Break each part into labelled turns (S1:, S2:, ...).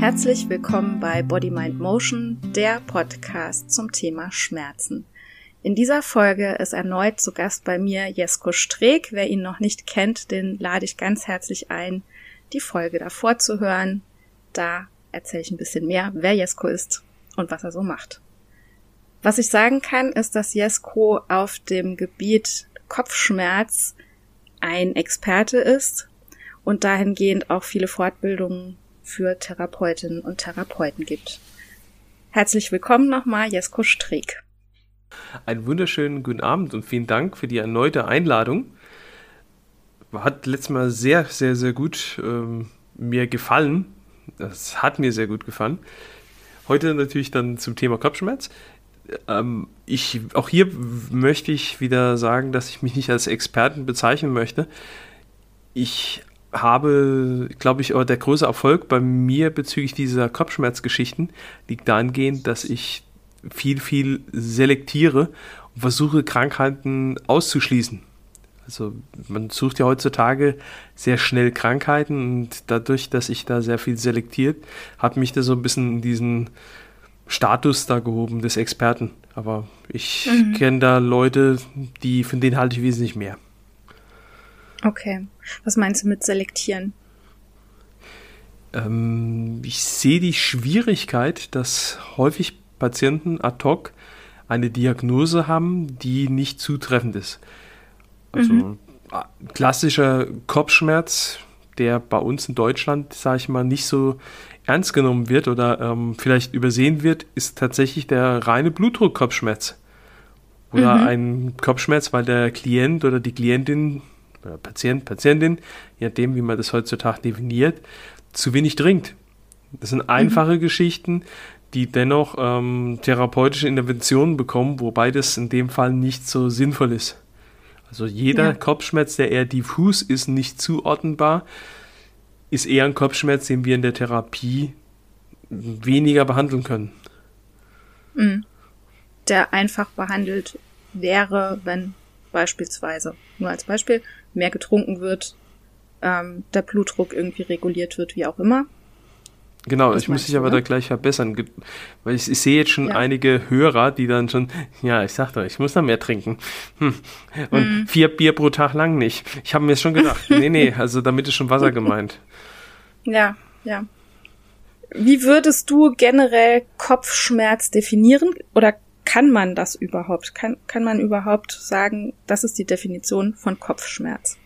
S1: Herzlich willkommen bei Body Mind Motion, der Podcast zum Thema Schmerzen. In dieser Folge ist erneut zu Gast bei mir Jesko Streeck. Wer ihn noch nicht kennt, den lade ich ganz herzlich ein, die Folge davor zu hören. Da erzähle ich ein bisschen mehr, wer Jesko ist und was er so macht. Was ich sagen kann, ist, dass Jesko auf dem Gebiet Kopfschmerz ein Experte ist und dahingehend auch viele Fortbildungen für Therapeutinnen und Therapeuten gibt. Herzlich willkommen nochmal, Jesko Streeck.
S2: Einen wunderschönen guten Abend und vielen Dank für die erneute Einladung. Hat letztes Mal sehr, sehr, sehr gut ähm, mir gefallen. Das hat mir sehr gut gefallen. Heute natürlich dann zum Thema Kopfschmerz. Ähm, ich, auch hier möchte ich wieder sagen, dass ich mich nicht als Experten bezeichnen möchte. Ich habe, glaube ich, der größte Erfolg bei mir bezüglich dieser Kopfschmerzgeschichten liegt dahingehend, dass ich viel, viel selektiere und versuche, Krankheiten auszuschließen. Also man sucht ja heutzutage sehr schnell Krankheiten und dadurch, dass ich da sehr viel selektiert, hat mich da so ein bisschen in diesen Status da gehoben des Experten. Aber ich mhm. kenne da Leute, die von denen halte ich wesentlich mehr.
S1: Okay. Was meinst du mit selektieren?
S2: Ähm, ich sehe die Schwierigkeit, dass häufig Patienten ad hoc eine Diagnose haben, die nicht zutreffend ist. Also mhm. klassischer Kopfschmerz, der bei uns in Deutschland, sage ich mal, nicht so ernst genommen wird oder ähm, vielleicht übersehen wird, ist tatsächlich der reine Blutdruck-Kopfschmerz. Oder mhm. ein Kopfschmerz, weil der Klient oder die Klientin oder Patient, Patientin, je nachdem, wie man das heutzutage definiert, zu wenig trinkt. Das sind einfache mhm. Geschichten, die dennoch ähm, therapeutische Interventionen bekommen, wobei das in dem Fall nicht so sinnvoll ist. Also jeder ja. Kopfschmerz, der eher diffus ist, nicht zuordnenbar, ist eher ein Kopfschmerz, den wir in der Therapie weniger behandeln können.
S1: Mhm. Der einfach behandelt wäre, wenn beispielsweise, nur als Beispiel, mehr getrunken wird, ähm, der Blutdruck irgendwie reguliert wird, wie auch immer.
S2: Genau, das ich muss dich aber da gleich verbessern, weil ich, ich sehe jetzt schon ja. einige Hörer, die dann schon, ja, ich sag doch, ich muss da mehr trinken. Hm. Und mhm. vier Bier pro Tag lang nicht. Ich habe mir schon gedacht, nee, nee, also damit ist schon Wasser gemeint.
S1: Ja, ja. Wie würdest du generell Kopfschmerz definieren oder kann man das überhaupt? Kann, kann man überhaupt sagen, das ist die Definition von Kopfschmerz?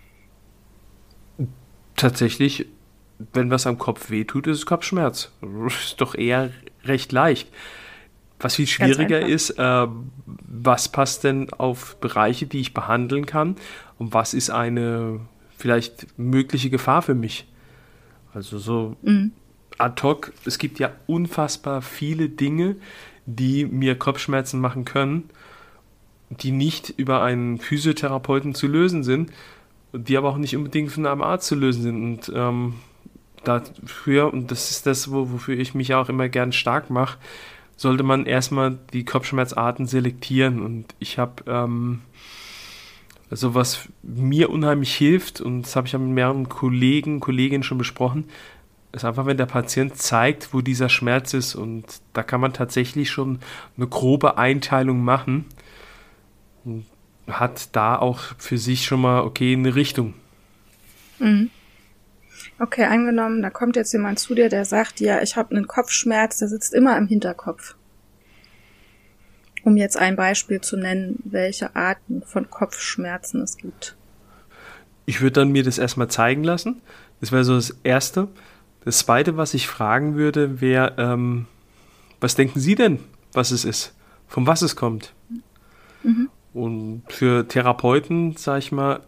S2: Tatsächlich wenn was am Kopf wehtut, ist es Kopfschmerz. Ist doch eher recht leicht. Was viel schwieriger ist, äh, was passt denn auf Bereiche, die ich behandeln kann und was ist eine vielleicht mögliche Gefahr für mich? Also so mhm. ad hoc, es gibt ja unfassbar viele Dinge, die mir Kopfschmerzen machen können, die nicht über einen Physiotherapeuten zu lösen sind, die aber auch nicht unbedingt von einem Arzt zu lösen sind. Und ähm, dafür, und das ist das, wofür ich mich auch immer gern stark mache, sollte man erstmal die Kopfschmerzarten selektieren. Und ich habe, ähm, also was mir unheimlich hilft, und das habe ich ja mit mehreren Kollegen, Kolleginnen schon besprochen, ist einfach, wenn der Patient zeigt, wo dieser Schmerz ist. Und da kann man tatsächlich schon eine grobe Einteilung machen. Und hat da auch für sich schon mal, okay, eine Richtung.
S1: Mhm. Okay, angenommen, da kommt jetzt jemand zu dir, der sagt, ja, ich habe einen Kopfschmerz, der sitzt immer im Hinterkopf. Um jetzt ein Beispiel zu nennen, welche Arten von Kopfschmerzen es gibt.
S2: Ich würde dann mir das erstmal zeigen lassen. Das wäre so das Erste. Das Zweite, was ich fragen würde, wäre, ähm, was denken Sie denn, was es ist? Von was es kommt? Mhm. Und für Therapeuten, sage ich mal,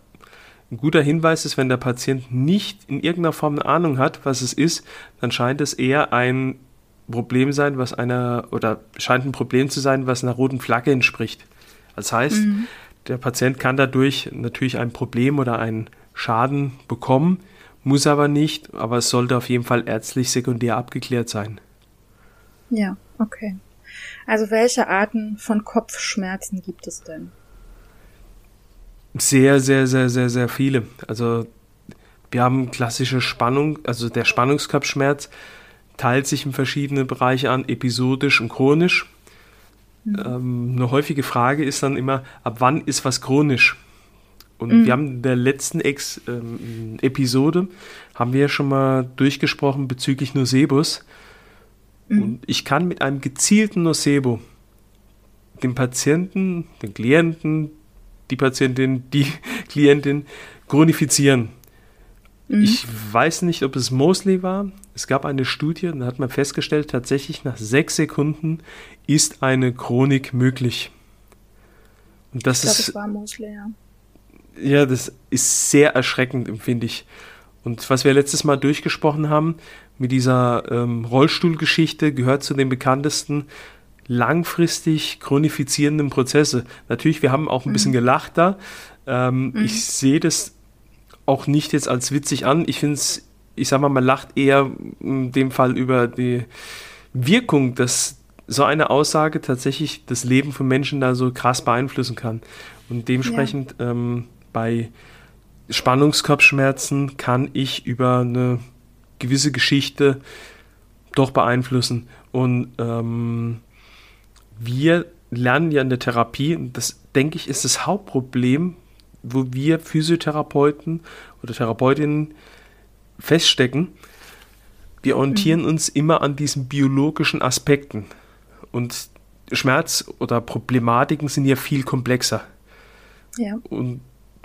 S2: ein guter Hinweis ist, wenn der Patient nicht in irgendeiner Form eine Ahnung hat, was es ist, dann scheint es eher ein Problem sein, was einer oder scheint ein Problem zu sein, was einer roten Flagge entspricht. Das heißt, mhm. der Patient kann dadurch natürlich ein Problem oder einen Schaden bekommen, muss aber nicht, aber es sollte auf jeden Fall ärztlich sekundär abgeklärt sein.
S1: Ja, okay. Also welche Arten von Kopfschmerzen gibt es denn?
S2: Sehr, sehr, sehr, sehr, sehr viele. Also wir haben klassische Spannung, also der Spannungskopfschmerz, teilt sich in verschiedene Bereiche an, episodisch und chronisch. Mhm. Ähm, eine häufige Frage ist dann immer, ab wann ist was chronisch? Und mhm. wir haben in der letzten Ex, ähm, Episode, haben wir ja schon mal durchgesprochen bezüglich Nocebus. Mhm. Und ich kann mit einem gezielten Nocebo den Patienten, den Klienten, die Patientin, die Klientin chronifizieren. Mhm. Ich weiß nicht, ob es Mosley war. Es gab eine Studie, da hat man festgestellt, tatsächlich nach sechs Sekunden ist eine Chronik möglich. Und das ich glaube, es war Mosley, ja. Ja, das ist sehr erschreckend, empfinde ich. Und was wir letztes Mal durchgesprochen haben, mit dieser ähm, Rollstuhlgeschichte, gehört zu den bekanntesten langfristig chronifizierenden Prozesse. Natürlich, wir haben auch ein bisschen mhm. gelacht da. Ähm, mhm. Ich sehe das auch nicht jetzt als witzig an. Ich finde es, ich sag mal, man lacht eher in dem Fall über die Wirkung, dass so eine Aussage tatsächlich das Leben von Menschen da so krass beeinflussen kann. Und dementsprechend ja. ähm, bei Spannungskopfschmerzen kann ich über eine gewisse Geschichte doch beeinflussen. Und ähm, wir lernen ja in der Therapie, und das denke ich ist das Hauptproblem, wo wir Physiotherapeuten oder Therapeutinnen feststecken. Wir orientieren mhm. uns immer an diesen biologischen Aspekten. Und Schmerz oder Problematiken sind ja viel komplexer. Ja. Und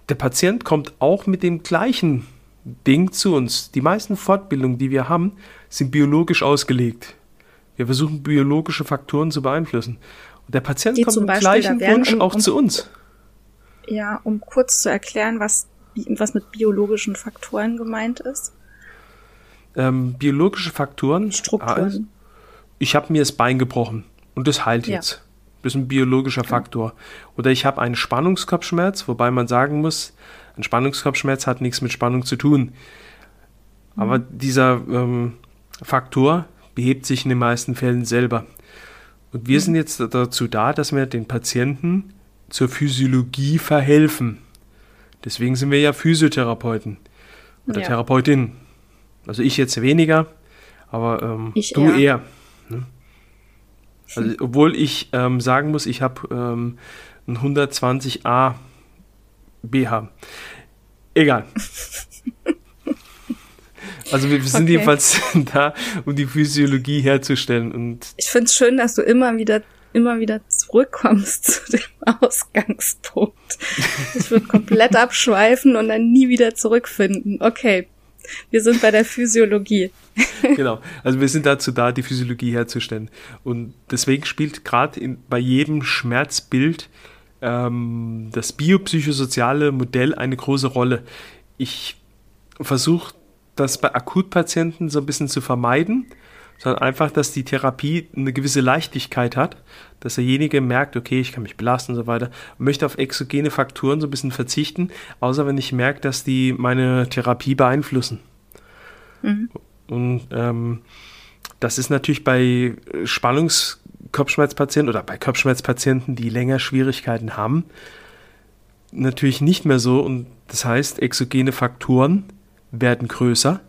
S2: der Patient kommt auch mit dem gleichen Ding zu uns. Die meisten Fortbildungen, die wir haben, sind biologisch ausgelegt. Wir versuchen biologische Faktoren zu beeinflussen. Und der Patient die kommt mit dem gleichen Wunsch um, auch um, zu uns.
S1: Ja, um kurz zu erklären, was, was mit biologischen Faktoren gemeint ist.
S2: Ähm, biologische Faktoren.
S1: Strukturen. Also,
S2: ich habe mir das Bein gebrochen und das heilt ja. jetzt. Das ist ein biologischer Faktor. Oder ich habe einen Spannungskopfschmerz, wobei man sagen muss, ein Spannungskopfschmerz hat nichts mit Spannung zu tun. Aber mhm. dieser ähm, Faktor behebt sich in den meisten Fällen selber. Und wir mhm. sind jetzt dazu da, dass wir den Patienten zur Physiologie verhelfen. Deswegen sind wir ja Physiotherapeuten oder ja. Therapeutin. Also ich jetzt weniger, aber ähm, du eher. eher? Also, obwohl ich ähm, sagen muss, ich habe ähm, ein 120a BH. Egal. Also wir sind okay. jedenfalls da, um die Physiologie herzustellen. Und
S1: ich finde es schön, dass du immer wieder immer wieder zurückkommst zu dem Ausgangspunkt. Ich würde komplett abschweifen und dann nie wieder zurückfinden. Okay, wir sind bei der Physiologie.
S2: genau, also wir sind dazu da, die Physiologie herzustellen. Und deswegen spielt gerade bei jedem Schmerzbild ähm, das biopsychosoziale Modell eine große Rolle. Ich versuche das bei Akutpatienten so ein bisschen zu vermeiden, sondern einfach, dass die Therapie eine gewisse Leichtigkeit hat, dass derjenige merkt, okay, ich kann mich belasten und so weiter, möchte auf exogene Faktoren so ein bisschen verzichten, außer wenn ich merke, dass die meine Therapie beeinflussen. Mhm. Und ähm, das ist natürlich bei Spannungskopfschmerzpatienten oder bei Kopfschmerzpatienten, die länger Schwierigkeiten haben, natürlich nicht mehr so. Und das heißt, exogene Faktoren werden größer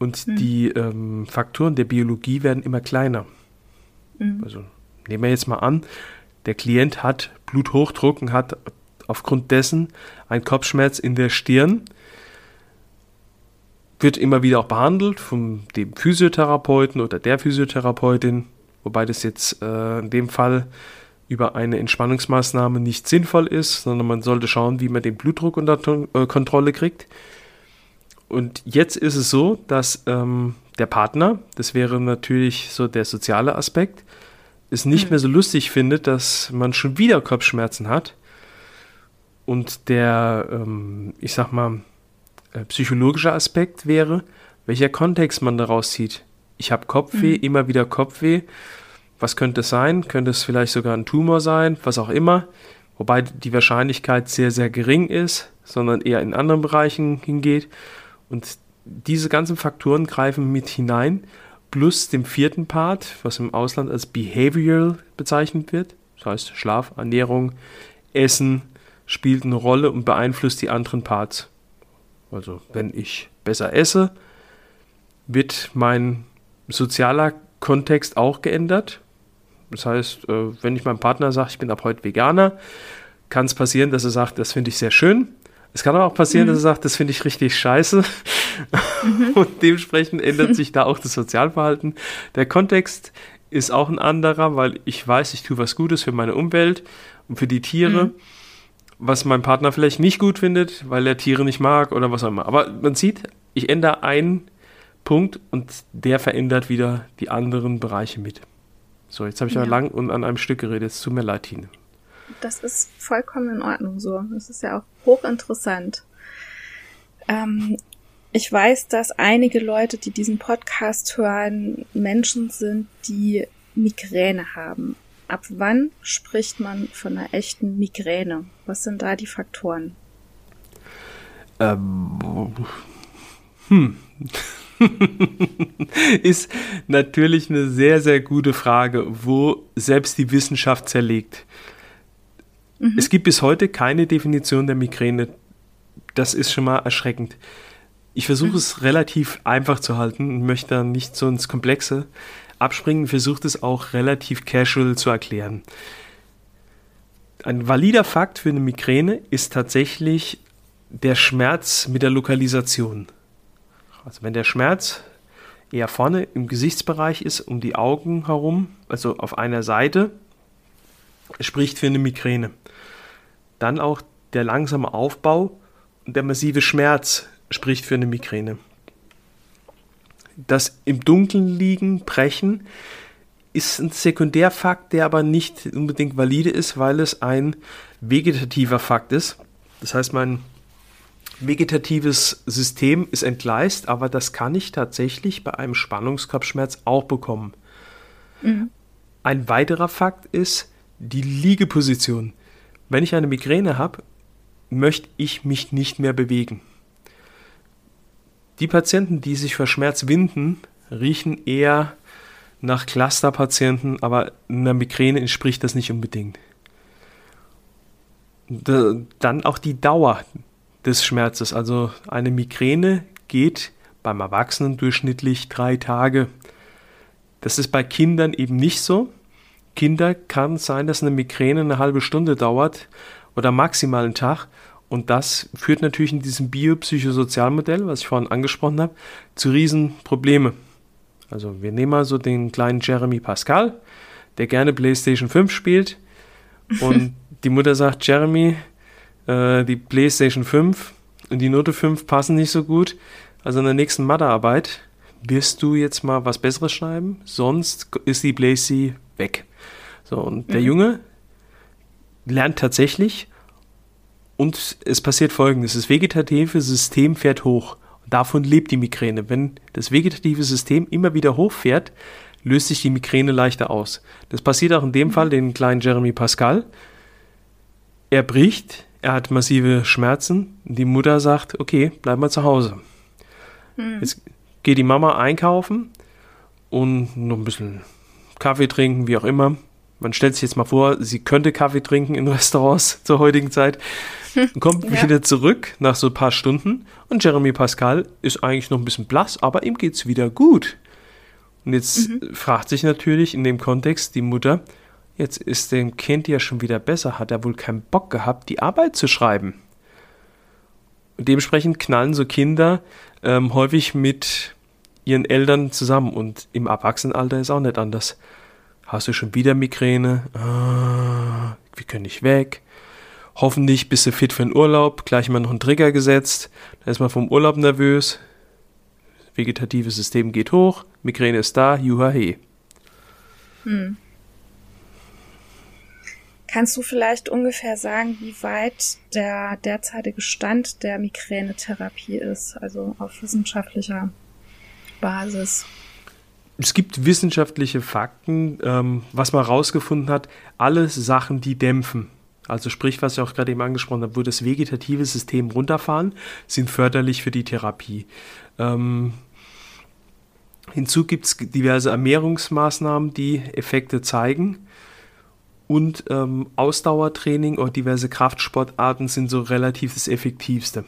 S2: und mhm. die ähm, Faktoren der Biologie werden immer kleiner. Mhm. Also nehmen wir jetzt mal an, der Klient hat Bluthochdruck und hat aufgrund dessen einen Kopfschmerz in der Stirn, wird immer wieder auch behandelt von dem Physiotherapeuten oder der Physiotherapeutin, wobei das jetzt äh, in dem Fall über eine Entspannungsmaßnahme nicht sinnvoll ist, sondern man sollte schauen, wie man den Blutdruck unter äh, Kontrolle kriegt. Und jetzt ist es so, dass ähm, der Partner, das wäre natürlich so der soziale Aspekt, es nicht mhm. mehr so lustig findet, dass man schon wieder Kopfschmerzen hat. Und der, ähm, ich sag mal, äh, psychologische Aspekt wäre, welcher Kontext man daraus zieht. Ich habe Kopfweh, mhm. immer wieder Kopfweh. Was könnte es sein? Könnte es vielleicht sogar ein Tumor sein? Was auch immer. Wobei die Wahrscheinlichkeit sehr, sehr gering ist, sondern eher in anderen Bereichen hingeht. Und diese ganzen Faktoren greifen mit hinein, plus dem vierten Part, was im Ausland als Behavioral bezeichnet wird. Das heißt, Schlaf, Ernährung, Essen spielt eine Rolle und beeinflusst die anderen Parts. Also, wenn ich besser esse, wird mein sozialer Kontext auch geändert. Das heißt, äh, wenn ich meinem Partner sage, ich bin ab heute Veganer, kann es passieren, dass er sagt, das finde ich sehr schön. Es kann aber auch passieren, mhm. dass er sagt, das finde ich richtig scheiße. Mhm. Und dementsprechend ändert sich da auch das Sozialverhalten. Der Kontext ist auch ein anderer, weil ich weiß, ich tue was Gutes für meine Umwelt und für die Tiere, mhm. was mein Partner vielleicht nicht gut findet, weil er Tiere nicht mag oder was auch immer. Aber man sieht, ich ändere einen Punkt und der verändert wieder die anderen Bereiche mit. So, jetzt habe ich ja. lang und an einem Stück geredet. Es tut mir leid, Tine.
S1: Das ist vollkommen in Ordnung so. Das ist ja auch hochinteressant. Ähm, ich weiß, dass einige Leute, die diesen Podcast hören, Menschen sind, die Migräne haben. Ab wann spricht man von einer echten Migräne? Was sind da die Faktoren?
S2: Ähm, hm. ist natürlich eine sehr, sehr gute Frage, wo selbst die Wissenschaft zerlegt. Mhm. Es gibt bis heute keine Definition der Migräne. Das ist schon mal erschreckend. Ich versuche es relativ einfach zu halten und möchte da nicht so ins Komplexe abspringen, versuche es auch relativ casual zu erklären. Ein valider Fakt für eine Migräne ist tatsächlich der Schmerz mit der Lokalisation. Also wenn der Schmerz eher vorne im Gesichtsbereich ist, um die Augen herum, also auf einer Seite, spricht für eine Migräne. Dann auch der langsame Aufbau und der massive Schmerz spricht für eine Migräne. Das im Dunkeln liegen, brechen, ist ein Sekundärfakt, der aber nicht unbedingt valide ist, weil es ein vegetativer Fakt ist. Das heißt, mein vegetatives System ist entgleist, aber das kann ich tatsächlich bei einem Spannungskopfschmerz auch bekommen. Mhm. Ein weiterer Fakt ist die Liegeposition. Wenn ich eine Migräne habe, möchte ich mich nicht mehr bewegen. Die Patienten, die sich vor Schmerz winden, riechen eher nach Clusterpatienten, aber einer Migräne entspricht das nicht unbedingt. Dann auch die Dauer des Schmerzes. Also eine Migräne geht beim Erwachsenen durchschnittlich drei Tage. Das ist bei Kindern eben nicht so. Kinder kann sein, dass eine Migräne eine halbe Stunde dauert oder maximal einen Tag und das führt natürlich in diesem Biopsychosozialmodell, was ich vorhin angesprochen habe, zu Riesenprobleme. Also wir nehmen mal so den kleinen Jeremy Pascal, der gerne PlayStation 5 spielt. Und die Mutter sagt, Jeremy, äh, die PlayStation 5 und die Note 5 passen nicht so gut. Also in der nächsten Mathearbeit wirst du jetzt mal was Besseres schreiben, sonst ist die Playsee weg. So, und mhm. der Junge lernt tatsächlich und es passiert folgendes: Das vegetative System fährt hoch. Und davon lebt die Migräne. Wenn das vegetative System immer wieder hochfährt, löst sich die Migräne leichter aus. Das passiert auch in dem Fall den kleinen Jeremy Pascal. Er bricht, er hat massive Schmerzen. Die Mutter sagt, okay, bleib mal zu Hause. Hm. Jetzt geht die Mama einkaufen und noch ein bisschen Kaffee trinken, wie auch immer. Man stellt sich jetzt mal vor, sie könnte Kaffee trinken in Restaurants zur heutigen Zeit. kommt ja. wieder zurück nach so ein paar Stunden und Jeremy Pascal ist eigentlich noch ein bisschen blass, aber ihm geht's wieder gut. Und jetzt mhm. fragt sich natürlich in dem Kontext die Mutter, jetzt ist dem Kind ja schon wieder besser, hat er wohl keinen Bock gehabt, die Arbeit zu schreiben. Und dementsprechend knallen so Kinder ähm, häufig mit ihren Eltern zusammen und im Erwachsenenalter ist auch nicht anders. Hast du schon wieder Migräne? Ah, wir können nicht weg. Hoffentlich bist du fit für den Urlaub. Gleich mal noch einen Trigger gesetzt. Da ist man vom Urlaub nervös. Vegetatives System geht hoch. Migräne ist da. Juha he. Hm.
S1: Kannst du vielleicht ungefähr sagen, wie weit der derzeitige Stand der Migränetherapie ist, also auf wissenschaftlicher Basis?
S2: Es gibt wissenschaftliche Fakten, ähm, was man herausgefunden hat, alle Sachen, die dämpfen. Also sprich, was ich auch gerade eben angesprochen habe, wo das vegetative System runterfahren, sind förderlich für die Therapie. Ähm, hinzu gibt es diverse Ernährungsmaßnahmen, die Effekte zeigen. Und ähm, Ausdauertraining oder diverse Kraftsportarten sind so relativ das Effektivste.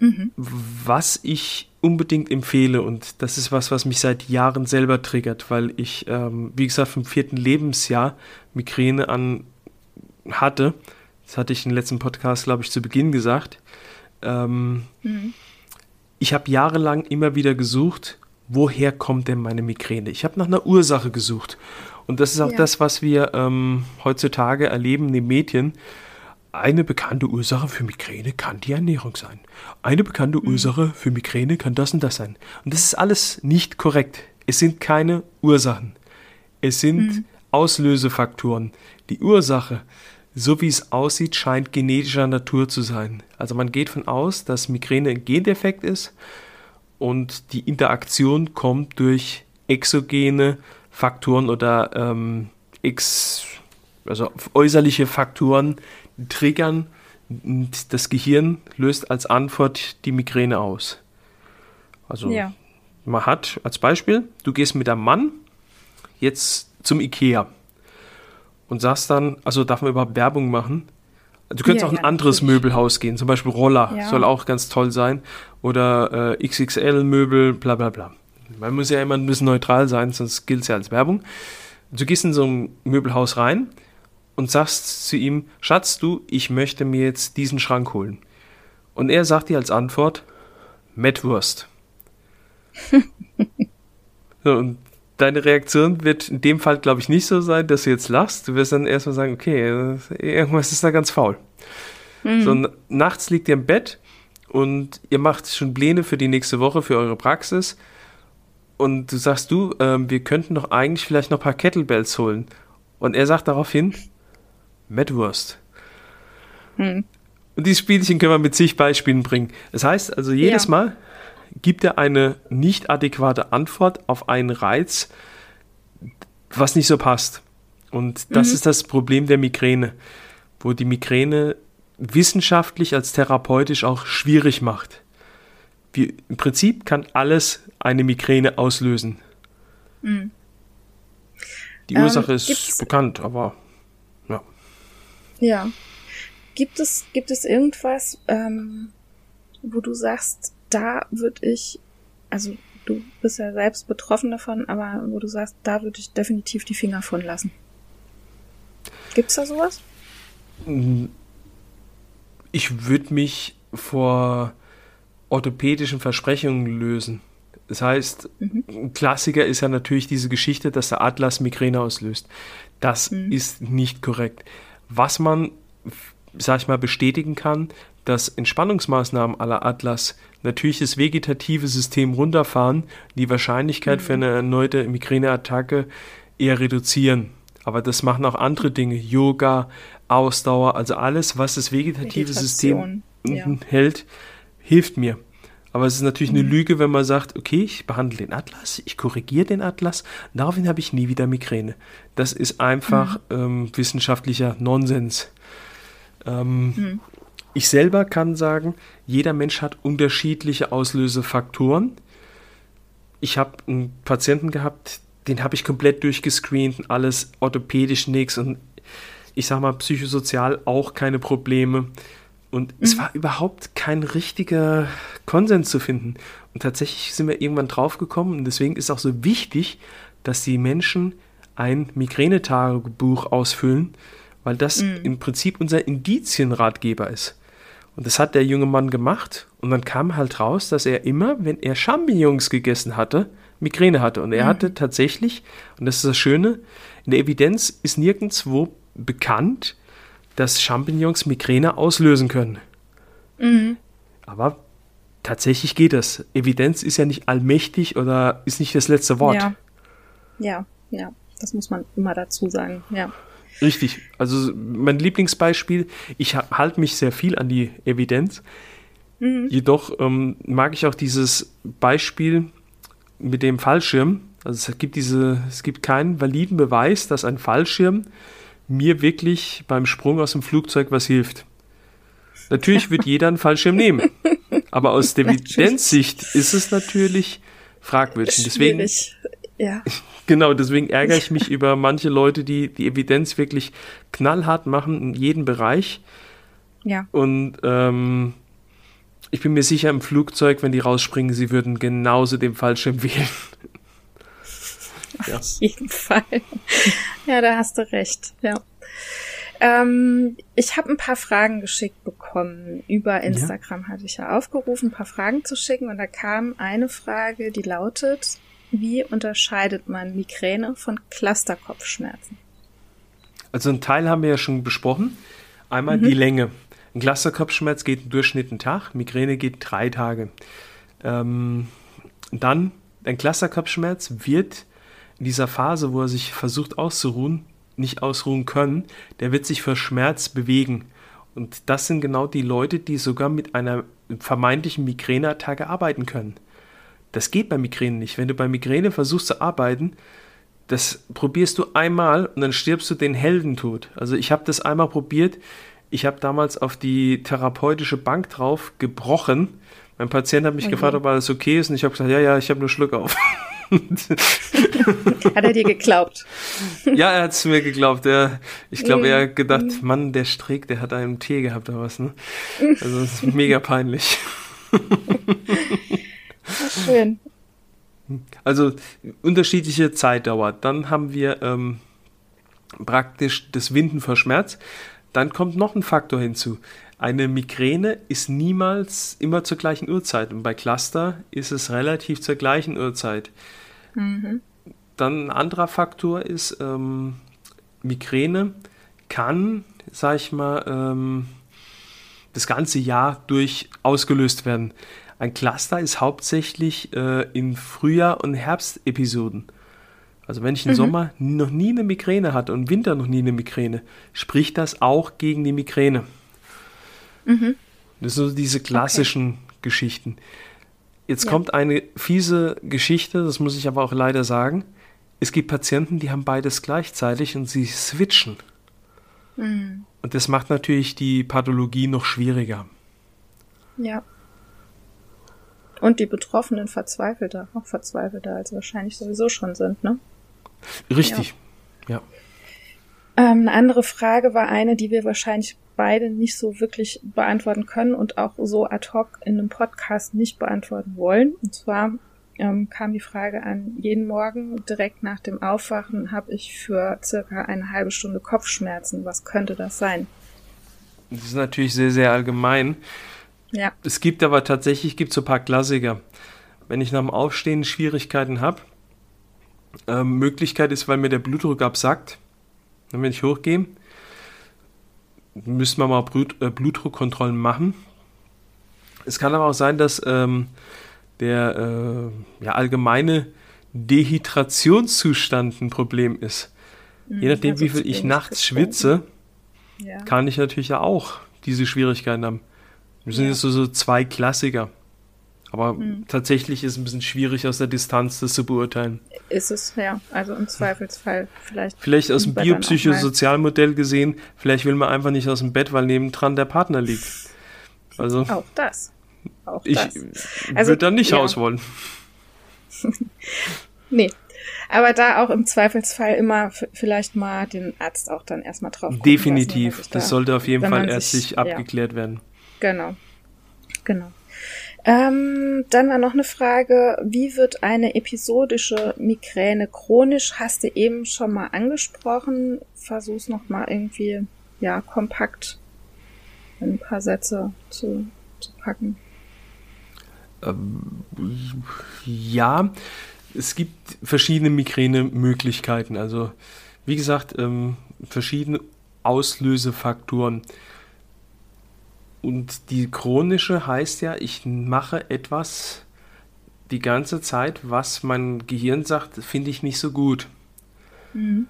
S2: Mhm. Was ich unbedingt empfehle, und das ist was, was mich seit Jahren selber triggert, weil ich, ähm, wie gesagt, vom vierten Lebensjahr Migräne an hatte. Das hatte ich im letzten Podcast, glaube ich, zu Beginn gesagt. Ähm, mhm. Ich habe jahrelang immer wieder gesucht, woher kommt denn meine Migräne? Ich habe nach einer Ursache gesucht. Und das ist auch ja. das, was wir ähm, heutzutage erleben in den Medien. Eine bekannte Ursache für Migräne kann die Ernährung sein. Eine bekannte mhm. Ursache für Migräne kann das und das sein. Und das ist alles nicht korrekt. Es sind keine Ursachen. Es sind mhm. Auslösefaktoren. Die Ursache, so wie es aussieht, scheint genetischer Natur zu sein. Also man geht von aus, dass Migräne ein Gendefekt ist und die Interaktion kommt durch exogene Faktoren oder ähm, ex, also äußerliche Faktoren, triggern und das Gehirn löst als Antwort die Migräne aus. Also ja. man hat als Beispiel, du gehst mit einem Mann jetzt zum Ikea und sagst dann, also darf man überhaupt Werbung machen? Du könntest ja, auch ein ja, anderes natürlich. Möbelhaus gehen, zum Beispiel Roller, ja. soll auch ganz toll sein. Oder äh, XXL-Möbel, bla bla bla. Man muss ja immer ein bisschen neutral sein, sonst gilt es ja als Werbung. Du gehst in so ein Möbelhaus rein und sagst zu ihm, Schatz, du, ich möchte mir jetzt diesen Schrank holen. Und er sagt dir als Antwort, Mettwurst. so, und deine Reaktion wird in dem Fall, glaube ich, nicht so sein, dass du jetzt lachst. Du wirst dann erstmal sagen, okay, irgendwas ist da ganz faul. Mhm. So, nachts liegt ihr im Bett und ihr macht schon Pläne für die nächste Woche, für eure Praxis und du sagst du, ähm, wir könnten doch eigentlich vielleicht noch ein paar Kettlebells holen. Und er sagt daraufhin, Mettwurst. Hm. Und dieses Spielchen können wir mit zig Beispielen bringen. Das heißt also, jedes ja. Mal gibt er eine nicht adäquate Antwort auf einen Reiz, was nicht so passt. Und das mhm. ist das Problem der Migräne, wo die Migräne wissenschaftlich als therapeutisch auch schwierig macht wie, im Prinzip kann alles eine Migräne auslösen. Mhm. Die ähm, Ursache ist bekannt, aber. Ja.
S1: Gibt es, gibt es irgendwas, ähm, wo du sagst, da würde ich, also du bist ja selbst betroffen davon, aber wo du sagst, da würde ich definitiv die Finger von lassen. Gibt's da sowas?
S2: Ich würde mich vor orthopädischen Versprechungen lösen. Das heißt, mhm. ein Klassiker ist ja natürlich diese Geschichte, dass der Atlas Migräne auslöst. Das mhm. ist nicht korrekt. Was man, sag ich mal, bestätigen kann, dass Entspannungsmaßnahmen aller Atlas natürlich das vegetative System runterfahren, die Wahrscheinlichkeit mhm. für eine erneute Migräneattacke eher reduzieren. Aber das machen auch andere Dinge, Yoga, Ausdauer, also alles, was das vegetative System ja. hält, hilft mir. Aber es ist natürlich eine mhm. Lüge, wenn man sagt, okay, ich behandle den Atlas, ich korrigiere den Atlas, daraufhin habe ich nie wieder Migräne. Das ist einfach mhm. ähm, wissenschaftlicher Nonsens. Ähm, mhm. Ich selber kann sagen, jeder Mensch hat unterschiedliche Auslösefaktoren. Ich habe einen Patienten gehabt, den habe ich komplett durchgescreent, alles orthopädisch nichts und ich sage mal psychosozial auch keine Probleme. Und mhm. es war überhaupt kein richtiger Konsens zu finden. Und tatsächlich sind wir irgendwann draufgekommen und deswegen ist auch so wichtig, dass die Menschen ein Migränetagebuch ausfüllen, weil das mhm. im Prinzip unser Indizienratgeber ist. Und das hat der junge Mann gemacht und dann kam halt raus, dass er immer, wenn er Champignons gegessen hatte, Migräne hatte. Und er mhm. hatte tatsächlich, und das ist das Schöne, in der Evidenz ist nirgendwo bekannt, dass Champignons Migräne auslösen können. Mhm. Aber tatsächlich geht das. Evidenz ist ja nicht allmächtig oder ist nicht das letzte Wort.
S1: Ja, ja, ja. das muss man immer dazu sagen, ja.
S2: Richtig. Also mein Lieblingsbeispiel, ich halte mich sehr viel an die Evidenz. Mhm. Jedoch ähm, mag ich auch dieses Beispiel mit dem Fallschirm. Also es gibt diese, es gibt keinen validen Beweis, dass ein Fallschirm mir wirklich beim Sprung aus dem Flugzeug was hilft. Natürlich wird jeder einen Fallschirm nehmen. Aber aus der Evidenzsicht ist es natürlich fragwürdig. Deswegen, ja. Genau, deswegen ärgere ich mich über manche Leute, die die Evidenz wirklich knallhart machen in jedem Bereich. Ja. Und ähm, ich bin mir sicher, im Flugzeug, wenn die rausspringen, sie würden genauso den Fallschirm wählen.
S1: Ja. Auf jeden Fall. Ja, da hast du recht. Ja. Ähm, ich habe ein paar Fragen geschickt bekommen. Über Instagram ja. hatte ich ja aufgerufen, ein paar Fragen zu schicken und da kam eine Frage, die lautet, wie unterscheidet man Migräne von Clusterkopfschmerzen?
S2: Also ein Teil haben wir ja schon besprochen. Einmal mhm. die Länge. Ein Clusterkopfschmerz geht im Durchschnitt einen Tag, Migräne geht drei Tage. Ähm, dann ein Clusterkopfschmerz wird in dieser Phase, wo er sich versucht auszuruhen, nicht ausruhen können, der wird sich für Schmerz bewegen. Und das sind genau die Leute, die sogar mit einer vermeintlichen Migräneattacke arbeiten können. Das geht bei Migräne nicht. Wenn du bei Migräne versuchst zu arbeiten, das probierst du einmal und dann stirbst du den Heldentod. Also ich habe das einmal probiert. Ich habe damals auf die therapeutische Bank drauf gebrochen. Mein Patient hat mich okay. gefragt, ob alles okay ist und ich habe gesagt, ja, ja, ich habe nur Schluck auf.
S1: hat er dir geglaubt?
S2: Ja, er hat es mir geglaubt. Er, ich glaube, er hat gedacht, mhm. Mann, der Strick, der hat einen Tee gehabt oder was. Ne? Also das ist mega peinlich.
S1: Schön.
S2: Also unterschiedliche Zeitdauer. Dann haben wir ähm, praktisch das Winden vor Schmerz. Dann kommt noch ein Faktor hinzu. Eine Migräne ist niemals immer zur gleichen Uhrzeit und bei Cluster ist es relativ zur gleichen Uhrzeit. Mhm. Dann ein anderer Faktor ist, ähm, Migräne kann, sag ich mal, ähm, das ganze Jahr durch ausgelöst werden. Ein Cluster ist hauptsächlich äh, in Frühjahr- und Herbstepisoden. Also wenn ich im mhm. Sommer noch nie eine Migräne hatte und im Winter noch nie eine Migräne, spricht das auch gegen die Migräne. Mhm. Das sind so diese klassischen okay. Geschichten. Jetzt ja. kommt eine fiese Geschichte, das muss ich aber auch leider sagen. Es gibt Patienten, die haben beides gleichzeitig und sie switchen. Mhm. Und das macht natürlich die Pathologie noch schwieriger.
S1: Ja. Und die Betroffenen verzweifelter, auch verzweifelter, als wahrscheinlich sowieso schon sind, ne?
S2: Richtig, ja. ja.
S1: Ähm, eine andere Frage war eine, die wir wahrscheinlich beide nicht so wirklich beantworten können und auch so ad hoc in einem Podcast nicht beantworten wollen. Und zwar ähm, kam die Frage an, jeden Morgen direkt nach dem Aufwachen habe ich für circa eine halbe Stunde Kopfschmerzen. Was könnte das sein?
S2: Das ist natürlich sehr, sehr allgemein.
S1: Ja.
S2: Es gibt aber tatsächlich gibt so ein paar Klassiker. Wenn ich nach dem Aufstehen Schwierigkeiten habe, ähm, Möglichkeit ist, weil mir der Blutdruck absackt, wenn ich hochgehe, müssen wir mal Blut, äh, Blutdruckkontrollen machen. Es kann aber auch sein, dass ähm, der äh, ja, allgemeine Dehydrationszustand ein Problem ist. Mhm, Je nachdem, wie viel ich nachts schwitze, ja. kann ich natürlich ja auch diese Schwierigkeiten haben. Das sind ja. jetzt so, so zwei Klassiker. Aber hm. tatsächlich ist es ein bisschen schwierig aus der Distanz das zu beurteilen.
S1: Ist es, ja. Also im Zweifelsfall vielleicht.
S2: Vielleicht aus dem biopsychosozialmodell gesehen, vielleicht will man einfach nicht aus dem Bett, weil nebendran der Partner liegt. Also.
S1: Auch das.
S2: Auch ich also, würde da nicht ja. raus wollen.
S1: nee. Aber da auch im Zweifelsfall immer vielleicht mal den Arzt auch dann erstmal drauf
S2: Definitiv. Lassen, das da, sollte auf jeden Fall ärztlich sich, abgeklärt ja. werden.
S1: Genau. Genau. Ähm, dann war noch eine Frage, wie wird eine episodische Migräne chronisch? Hast du eben schon mal angesprochen. Versuch's noch mal irgendwie, ja, kompakt in ein paar Sätze zu, zu packen.
S2: Ähm, ja, es gibt verschiedene Migräne-Möglichkeiten. Also, wie gesagt, ähm, verschiedene Auslösefaktoren. Und die chronische heißt ja, ich mache etwas die ganze Zeit, was mein Gehirn sagt, finde ich nicht so gut. Mhm.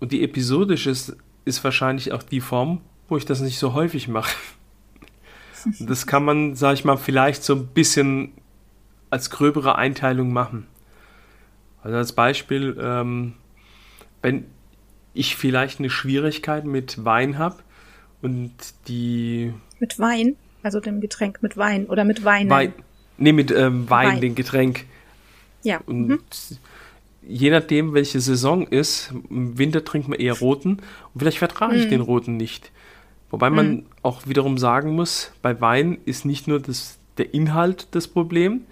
S2: Und die episodische ist, ist wahrscheinlich auch die Form, wo ich das nicht so häufig mache. das kann man, sag ich mal, vielleicht so ein bisschen als gröbere Einteilung machen. Also als Beispiel, ähm, wenn ich vielleicht eine Schwierigkeit mit Wein habe und die
S1: mit Wein, also dem Getränk mit Wein oder mit Wein.
S2: Wein. Nee, mit ähm, Wein, Wein, den Getränk.
S1: Ja.
S2: Und mhm. je nachdem, welche Saison ist, im Winter trinkt man eher roten und vielleicht vertrage ich mhm. den roten nicht. Wobei man mhm. auch wiederum sagen muss, bei Wein ist nicht nur das, der Inhalt das Problem,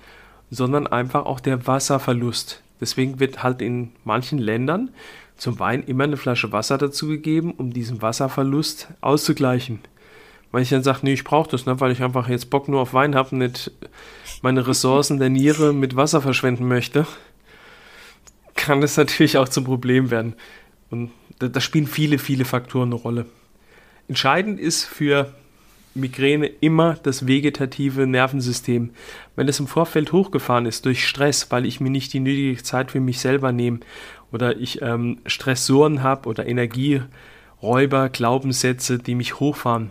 S2: sondern einfach auch der Wasserverlust. Deswegen wird halt in manchen Ländern zum Wein immer eine Flasche Wasser dazugegeben, um diesen Wasserverlust auszugleichen. Ich dann sage, nee, ich brauche das, ne, weil ich einfach jetzt Bock nur auf Wein habe und nicht meine Ressourcen der Niere mit Wasser verschwenden möchte, kann das natürlich auch zum Problem werden. Und da, da spielen viele, viele Faktoren eine Rolle. Entscheidend ist für Migräne immer das vegetative Nervensystem. Wenn es im Vorfeld hochgefahren ist durch Stress, weil ich mir nicht die nötige Zeit für mich selber nehme oder ich ähm, Stressoren habe oder Energieräuber, Glaubenssätze, die mich hochfahren,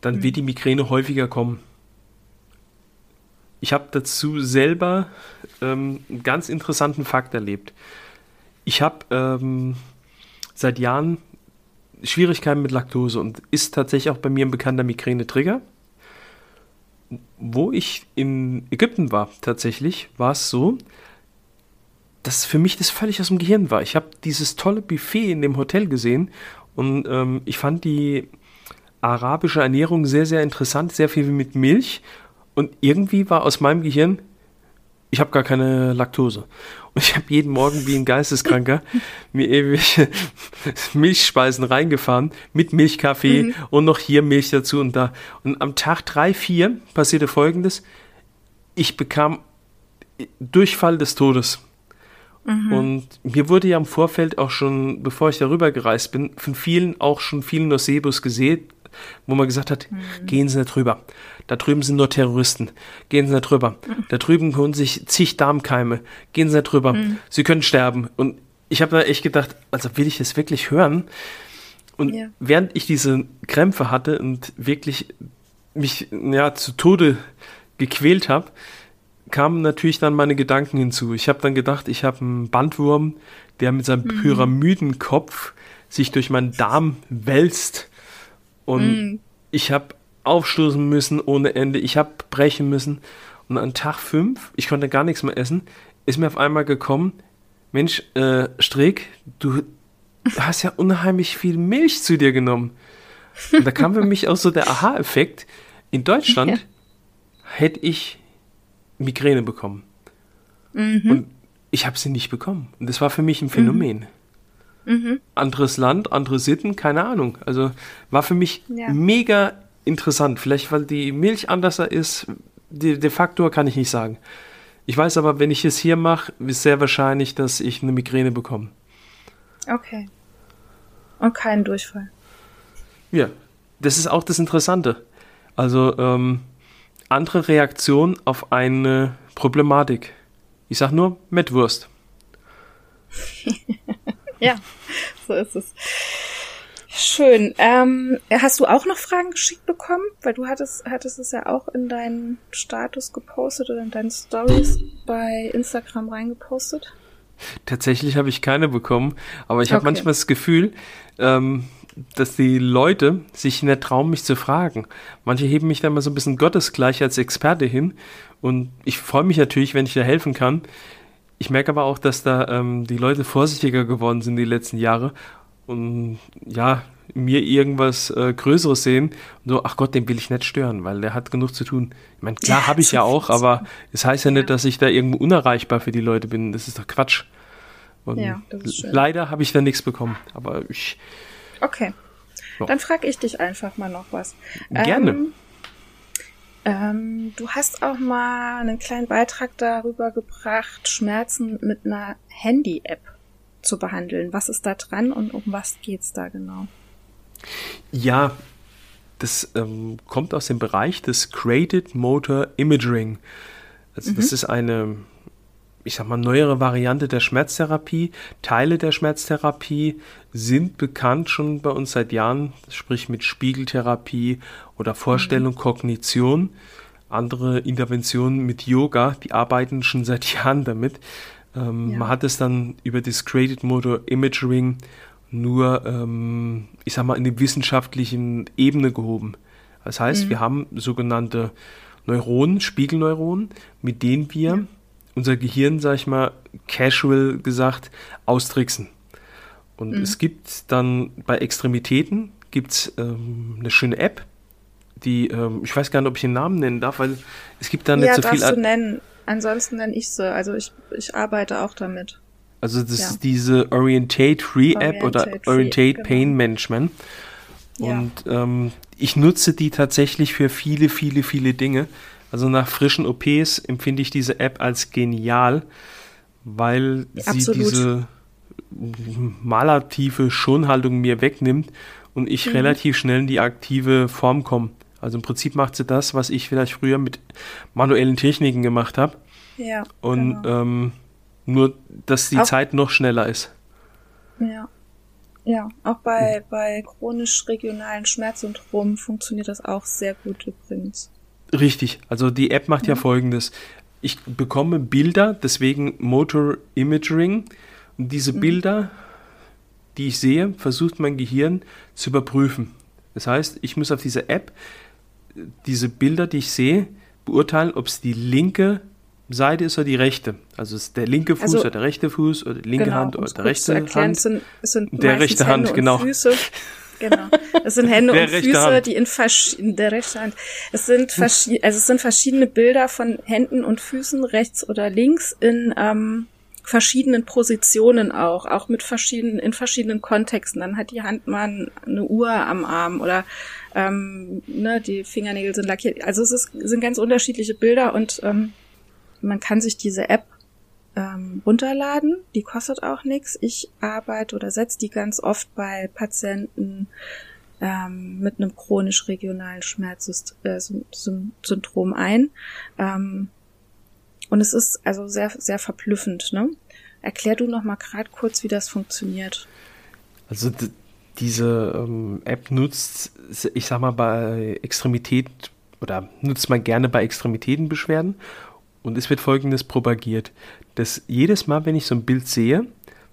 S2: dann mhm. wird die Migräne häufiger kommen. Ich habe dazu selber ähm, einen ganz interessanten Fakt erlebt. Ich habe ähm, seit Jahren Schwierigkeiten mit Laktose und ist tatsächlich auch bei mir ein bekannter Migräne-Trigger. Wo ich in Ägypten war, tatsächlich, war es so, dass für mich das völlig aus dem Gehirn war. Ich habe dieses tolle Buffet in dem Hotel gesehen und ähm, ich fand die arabische Ernährung sehr, sehr interessant, sehr viel mit Milch und irgendwie war aus meinem Gehirn, ich habe gar keine Laktose. Und ich habe jeden Morgen wie ein Geisteskranker mir ewig Milchspeisen reingefahren mit Milchkaffee mhm. und noch hier Milch dazu und da. Und am Tag drei, vier passierte folgendes. Ich bekam Durchfall des Todes. Mhm. Und mir wurde ja im Vorfeld auch schon, bevor ich darüber gereist bin, von vielen auch schon vielen Nocebus gesehen, wo man gesagt hat, mhm. gehen Sie nicht drüber. Da drüben sind nur Terroristen. Gehen Sie nicht drüber. Mhm. Da drüben holen sich zig Darmkeime. Gehen Sie nicht drüber. Mhm. Sie können sterben. Und ich habe da echt gedacht, also will ich das wirklich hören? Und ja. während ich diese Krämpfe hatte und wirklich mich ja zu Tode gequält habe, kamen natürlich dann meine Gedanken hinzu. Ich habe dann gedacht, ich habe einen Bandwurm, der mit seinem mhm. Pyramidenkopf sich durch meinen Darm wälzt und mm. ich habe aufstoßen müssen ohne Ende. Ich habe brechen müssen. Und an Tag 5, ich konnte gar nichts mehr essen, ist mir auf einmal gekommen, Mensch, äh, Strick, du hast ja unheimlich viel Milch zu dir genommen. Und da kam für mich auch so der Aha-Effekt. In Deutschland ja. hätte ich Migräne bekommen. Mhm. Und ich habe sie nicht bekommen. Und das war für mich ein Phänomen. Mhm. Mhm. Anderes Land, andere Sitten, keine Ahnung. Also war für mich ja. mega interessant. Vielleicht, weil die Milch anders ist, die, der Faktor kann ich nicht sagen. Ich weiß aber, wenn ich es hier mache, ist sehr wahrscheinlich, dass ich eine Migräne bekomme.
S1: Okay. Und keinen Durchfall.
S2: Ja, das ist auch das Interessante. Also ähm, andere Reaktion auf eine Problematik. Ich sag nur Mettwurst.
S1: Ja, so ist es. Schön. Ähm, hast du auch noch Fragen geschickt bekommen? Weil du hattest, hattest es ja auch in deinen Status gepostet oder in deinen Stories bei Instagram reingepostet.
S2: Tatsächlich habe ich keine bekommen, aber ich habe okay. manchmal das Gefühl, ähm, dass die Leute sich nicht trauen, mich zu fragen. Manche heben mich dann mal so ein bisschen gottesgleich als Experte hin und ich freue mich natürlich, wenn ich da helfen kann. Ich merke aber auch, dass da ähm, die Leute vorsichtiger geworden sind die letzten Jahre und ja, mir irgendwas äh, Größeres sehen und so, ach Gott, den will ich nicht stören, weil der hat genug zu tun. Ich meine, klar ja, habe ich ja auch, aber es das heißt ja, ja, nicht, dass ich da irgendwo unerreichbar für die Leute bin. Das ist doch Quatsch. Und ja, leider habe ich da nichts bekommen, aber ich.
S1: Okay. So. Dann frage ich dich einfach mal noch was.
S2: Gerne. Ähm,
S1: ähm, du hast auch mal einen kleinen Beitrag darüber gebracht, Schmerzen mit einer Handy-App zu behandeln. Was ist da dran und um was geht's da genau?
S2: Ja, das ähm, kommt aus dem Bereich des Graded Motor Imaging. Also mhm. das ist eine ich sag mal, neuere Variante der Schmerztherapie. Teile der Schmerztherapie sind bekannt schon bei uns seit Jahren, sprich mit Spiegeltherapie oder Vorstellung, mhm. Kognition. Andere Interventionen mit Yoga, die arbeiten schon seit Jahren damit. Ähm, ja. Man hat es dann über das Motor Imaging nur, ähm, ich sag mal, in die wissenschaftlichen Ebene gehoben. Das heißt, mhm. wir haben sogenannte Neuronen, Spiegelneuronen, mit denen wir ja unser Gehirn, sag ich mal, casual gesagt, austricksen. Und mhm. es gibt dann bei Extremitäten gibt es ähm, eine schöne App, die, ähm, ich weiß gar nicht, ob ich den Namen nennen darf, weil es gibt da nicht
S1: ja,
S2: so viel.
S1: Ja, du nennen. Ansonsten nenne ich sie. Also ich, ich arbeite auch damit.
S2: Also das ja. ist diese Orientate Free App oder Orientate genau. Pain Management. Und ja. ähm, ich nutze die tatsächlich für viele, viele, viele Dinge. Also nach frischen OPs empfinde ich diese App als genial, weil Absolut. sie diese maladaptive Schonhaltung mir wegnimmt und ich mhm. relativ schnell in die aktive Form komme. Also im Prinzip macht sie das, was ich vielleicht früher mit manuellen Techniken gemacht habe.
S1: Ja.
S2: Und genau. ähm, nur, dass die auch, Zeit noch schneller ist.
S1: Ja. Ja, auch bei, mhm. bei chronisch regionalen Schmerzsyndromen funktioniert das auch sehr gut übrigens.
S2: Richtig, also die App macht ja, ja folgendes. Ich bekomme Bilder, deswegen Motor Imaging. Und diese mhm. Bilder, die ich sehe, versucht mein Gehirn zu überprüfen. Das heißt, ich muss auf diese App diese Bilder, die ich sehe, beurteilen, ob es die linke Seite ist oder die rechte. Also ist der linke Fuß also, oder der rechte Fuß oder die linke genau, Hand oder der rechte erklären, Hand.
S1: Sind, sind
S2: der rechte Hand,
S1: Hände
S2: genau.
S1: Füße. Genau. Es sind Hände und Füße, Hand. die in verschiedenen, der rechte Hand. Es sind verschiedene, also es sind verschiedene Bilder von Händen und Füßen, rechts oder links, in ähm, verschiedenen Positionen auch, auch mit verschiedenen, in verschiedenen Kontexten. Dann hat die Hand mal eine Uhr am Arm oder ähm, ne, die Fingernägel sind lackiert. Also es ist, sind ganz unterschiedliche Bilder und ähm, man kann sich diese App ähm, runterladen. Die kostet auch nichts. Ich arbeite oder setze die ganz oft bei Patienten ähm, mit einem chronisch regionalen Schmerzsyndrom äh, ein. Ähm, und es ist also sehr, sehr verblüffend. Ne? Erklär du noch mal gerade kurz, wie das funktioniert.
S2: Also diese ähm, App nutzt, ich sag mal, bei Extremität oder nutzt man gerne bei Extremitätenbeschwerden und es wird folgendes propagiert, dass jedes Mal, wenn ich so ein Bild sehe,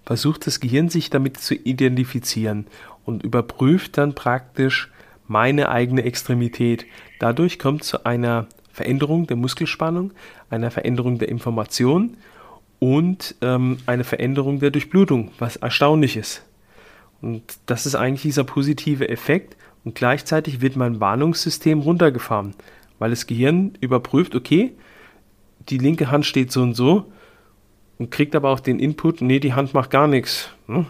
S2: versucht das Gehirn sich damit zu identifizieren und überprüft dann praktisch meine eigene Extremität. Dadurch kommt zu einer Veränderung der Muskelspannung, einer Veränderung der Information und ähm, eine Veränderung der Durchblutung, was erstaunlich ist. Und das ist eigentlich dieser positive Effekt und gleichzeitig wird mein Warnungssystem runtergefahren, weil das Gehirn überprüft, okay, die linke Hand steht so und so und kriegt aber auch den Input, nee, die Hand macht gar nichts. Ne?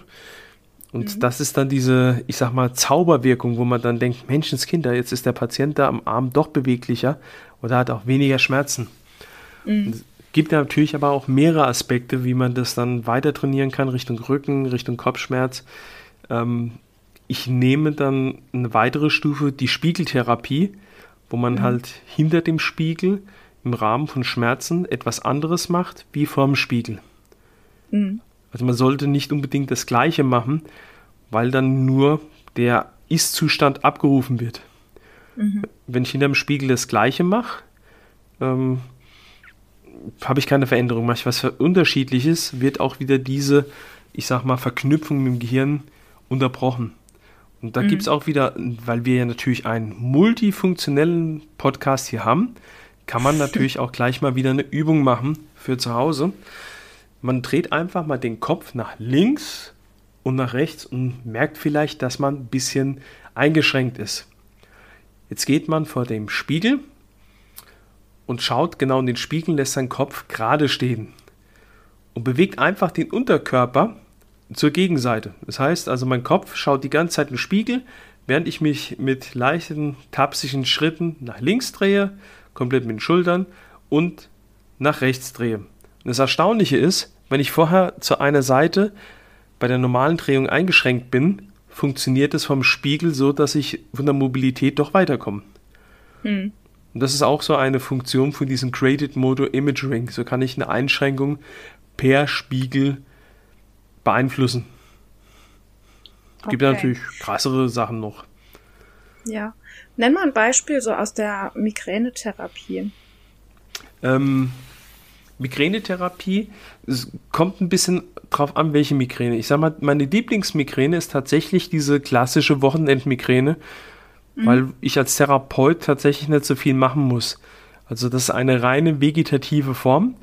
S2: Und mhm. das ist dann diese, ich sag mal, Zauberwirkung, wo man dann denkt, Menschenskinder, jetzt ist der Patient da am Arm doch beweglicher oder hat auch weniger Schmerzen. Mhm. Es gibt natürlich aber auch mehrere Aspekte, wie man das dann weiter trainieren kann, Richtung Rücken, Richtung Kopfschmerz. Ähm, ich nehme dann eine weitere Stufe, die Spiegeltherapie, wo man mhm. halt hinter dem Spiegel im Rahmen von Schmerzen etwas anderes macht wie vorm Spiegel. Mhm. Also man sollte nicht unbedingt das Gleiche machen, weil dann nur der Ist-Zustand abgerufen wird. Mhm. Wenn ich hinter dem Spiegel das Gleiche mache, ähm, habe ich keine Veränderung. Mache ich was Unterschiedliches, wird auch wieder diese, ich sag mal, Verknüpfung mit dem Gehirn unterbrochen. Und da mhm. gibt es auch wieder, weil wir ja natürlich einen multifunktionellen Podcast hier haben, kann man natürlich auch gleich mal wieder eine Übung machen für zu Hause. Man dreht einfach mal den Kopf nach links und nach rechts und merkt vielleicht, dass man ein bisschen eingeschränkt ist. Jetzt geht man vor dem Spiegel und schaut genau in den Spiegel, lässt seinen Kopf gerade stehen und bewegt einfach den Unterkörper zur Gegenseite. Das heißt also, mein Kopf schaut die ganze Zeit in den Spiegel, während ich mich mit leichten, tapsigen Schritten nach links drehe, komplett mit den Schultern und nach rechts drehe. Und das Erstaunliche ist, wenn ich vorher zu einer Seite bei der normalen Drehung eingeschränkt bin, funktioniert es vom Spiegel so, dass ich von der Mobilität doch weiterkomme. Hm. Und das ist auch so eine Funktion von diesem Graded Motor Imaging. So kann ich eine Einschränkung per Spiegel beeinflussen. Es okay. gibt ja natürlich krassere Sachen noch.
S1: Ja. Nenn mal ein Beispiel so aus der Migränetherapie.
S2: Ähm, Migränetherapie, es kommt ein bisschen drauf an, welche Migräne. Ich sag mal, meine Lieblingsmigräne ist tatsächlich diese klassische Wochenendmigräne, mhm. weil ich als Therapeut tatsächlich nicht so viel machen muss. Also das ist eine reine vegetative Form.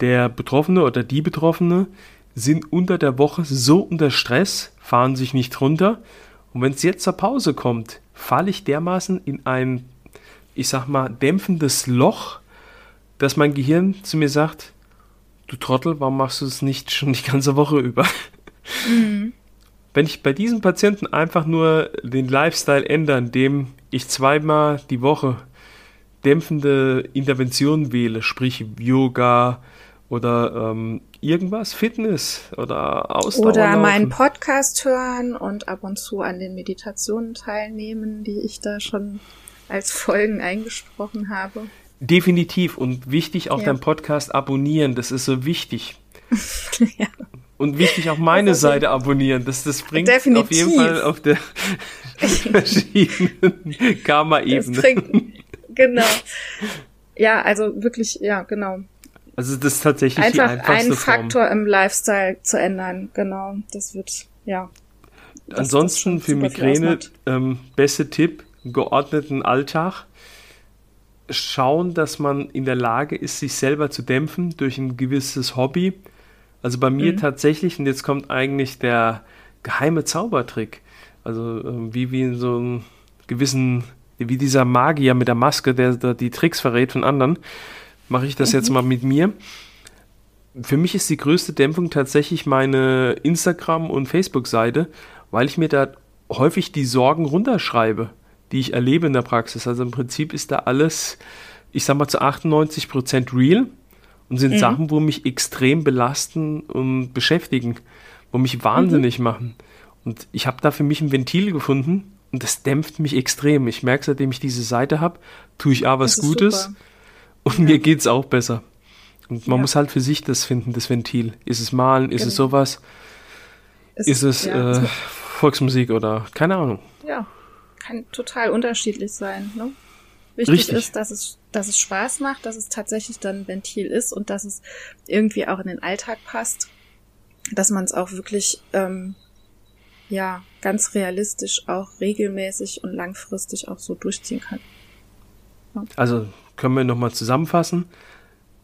S2: Der Betroffene oder die Betroffene sind unter der Woche so unter Stress, fahren sich nicht runter Und wenn es jetzt zur Pause kommt, falle ich dermaßen in ein, ich sag mal, dämpfendes Loch, dass mein Gehirn zu mir sagt, du Trottel, warum machst du es nicht schon die ganze Woche über? Mhm. Wenn ich bei diesem Patienten einfach nur den Lifestyle ändere, indem ich zweimal die Woche dämpfende Interventionen wähle, sprich Yoga oder ähm, irgendwas, Fitness oder Ausdauer.
S1: Oder meinen Podcast hören und ab und zu an den Meditationen teilnehmen, die ich da schon als Folgen eingesprochen habe.
S2: Definitiv und wichtig auch ja. deinen Podcast abonnieren, das ist so wichtig. ja. Und wichtig auch meine also, Seite abonnieren. Das, das bringt definitiv. auf jeden Fall auf der verschiedenen Karma-Ebene.
S1: Genau. Ja, also wirklich, ja, genau.
S2: Also das ist tatsächlich
S1: Einfach
S2: die einfachste
S1: einen Faktor Form. im Lifestyle zu ändern, genau. Das wird, ja.
S2: Das Ansonsten für Migräne, ähm, beste Tipp, geordneten Alltag. Schauen, dass man in der Lage ist, sich selber zu dämpfen durch ein gewisses Hobby. Also bei mir mhm. tatsächlich, und jetzt kommt eigentlich der geheime Zaubertrick. Also äh, wie, wie in so einem gewissen, wie dieser Magier mit der Maske, der, der die Tricks verrät von anderen mache ich das mhm. jetzt mal mit mir. Für mich ist die größte Dämpfung tatsächlich meine Instagram- und Facebook-Seite, weil ich mir da häufig die Sorgen runterschreibe, die ich erlebe in der Praxis. Also im Prinzip ist da alles, ich sag mal, zu 98 Prozent real und sind mhm. Sachen, wo mich extrem belasten und beschäftigen, wo mich wahnsinnig mhm. machen. Und ich habe da für mich ein Ventil gefunden und das dämpft mich extrem. Ich merke, seitdem ich diese Seite habe, tue ich A was Gutes. Super und ja. mir geht's auch besser. Und man ja. muss halt für sich das finden, das Ventil. Ist es Malen, ist genau. es sowas? Es, ist es ja, äh, Volksmusik oder keine Ahnung.
S1: Ja, kann total unterschiedlich sein. Ne? Wichtig Richtig. ist, dass es, dass es Spaß macht, dass es tatsächlich dann ein Ventil ist und dass es irgendwie auch in den Alltag passt. Dass man es auch wirklich ähm, ja ganz realistisch auch regelmäßig und langfristig auch so durchziehen kann.
S2: Ja. Also können wir nochmal zusammenfassen.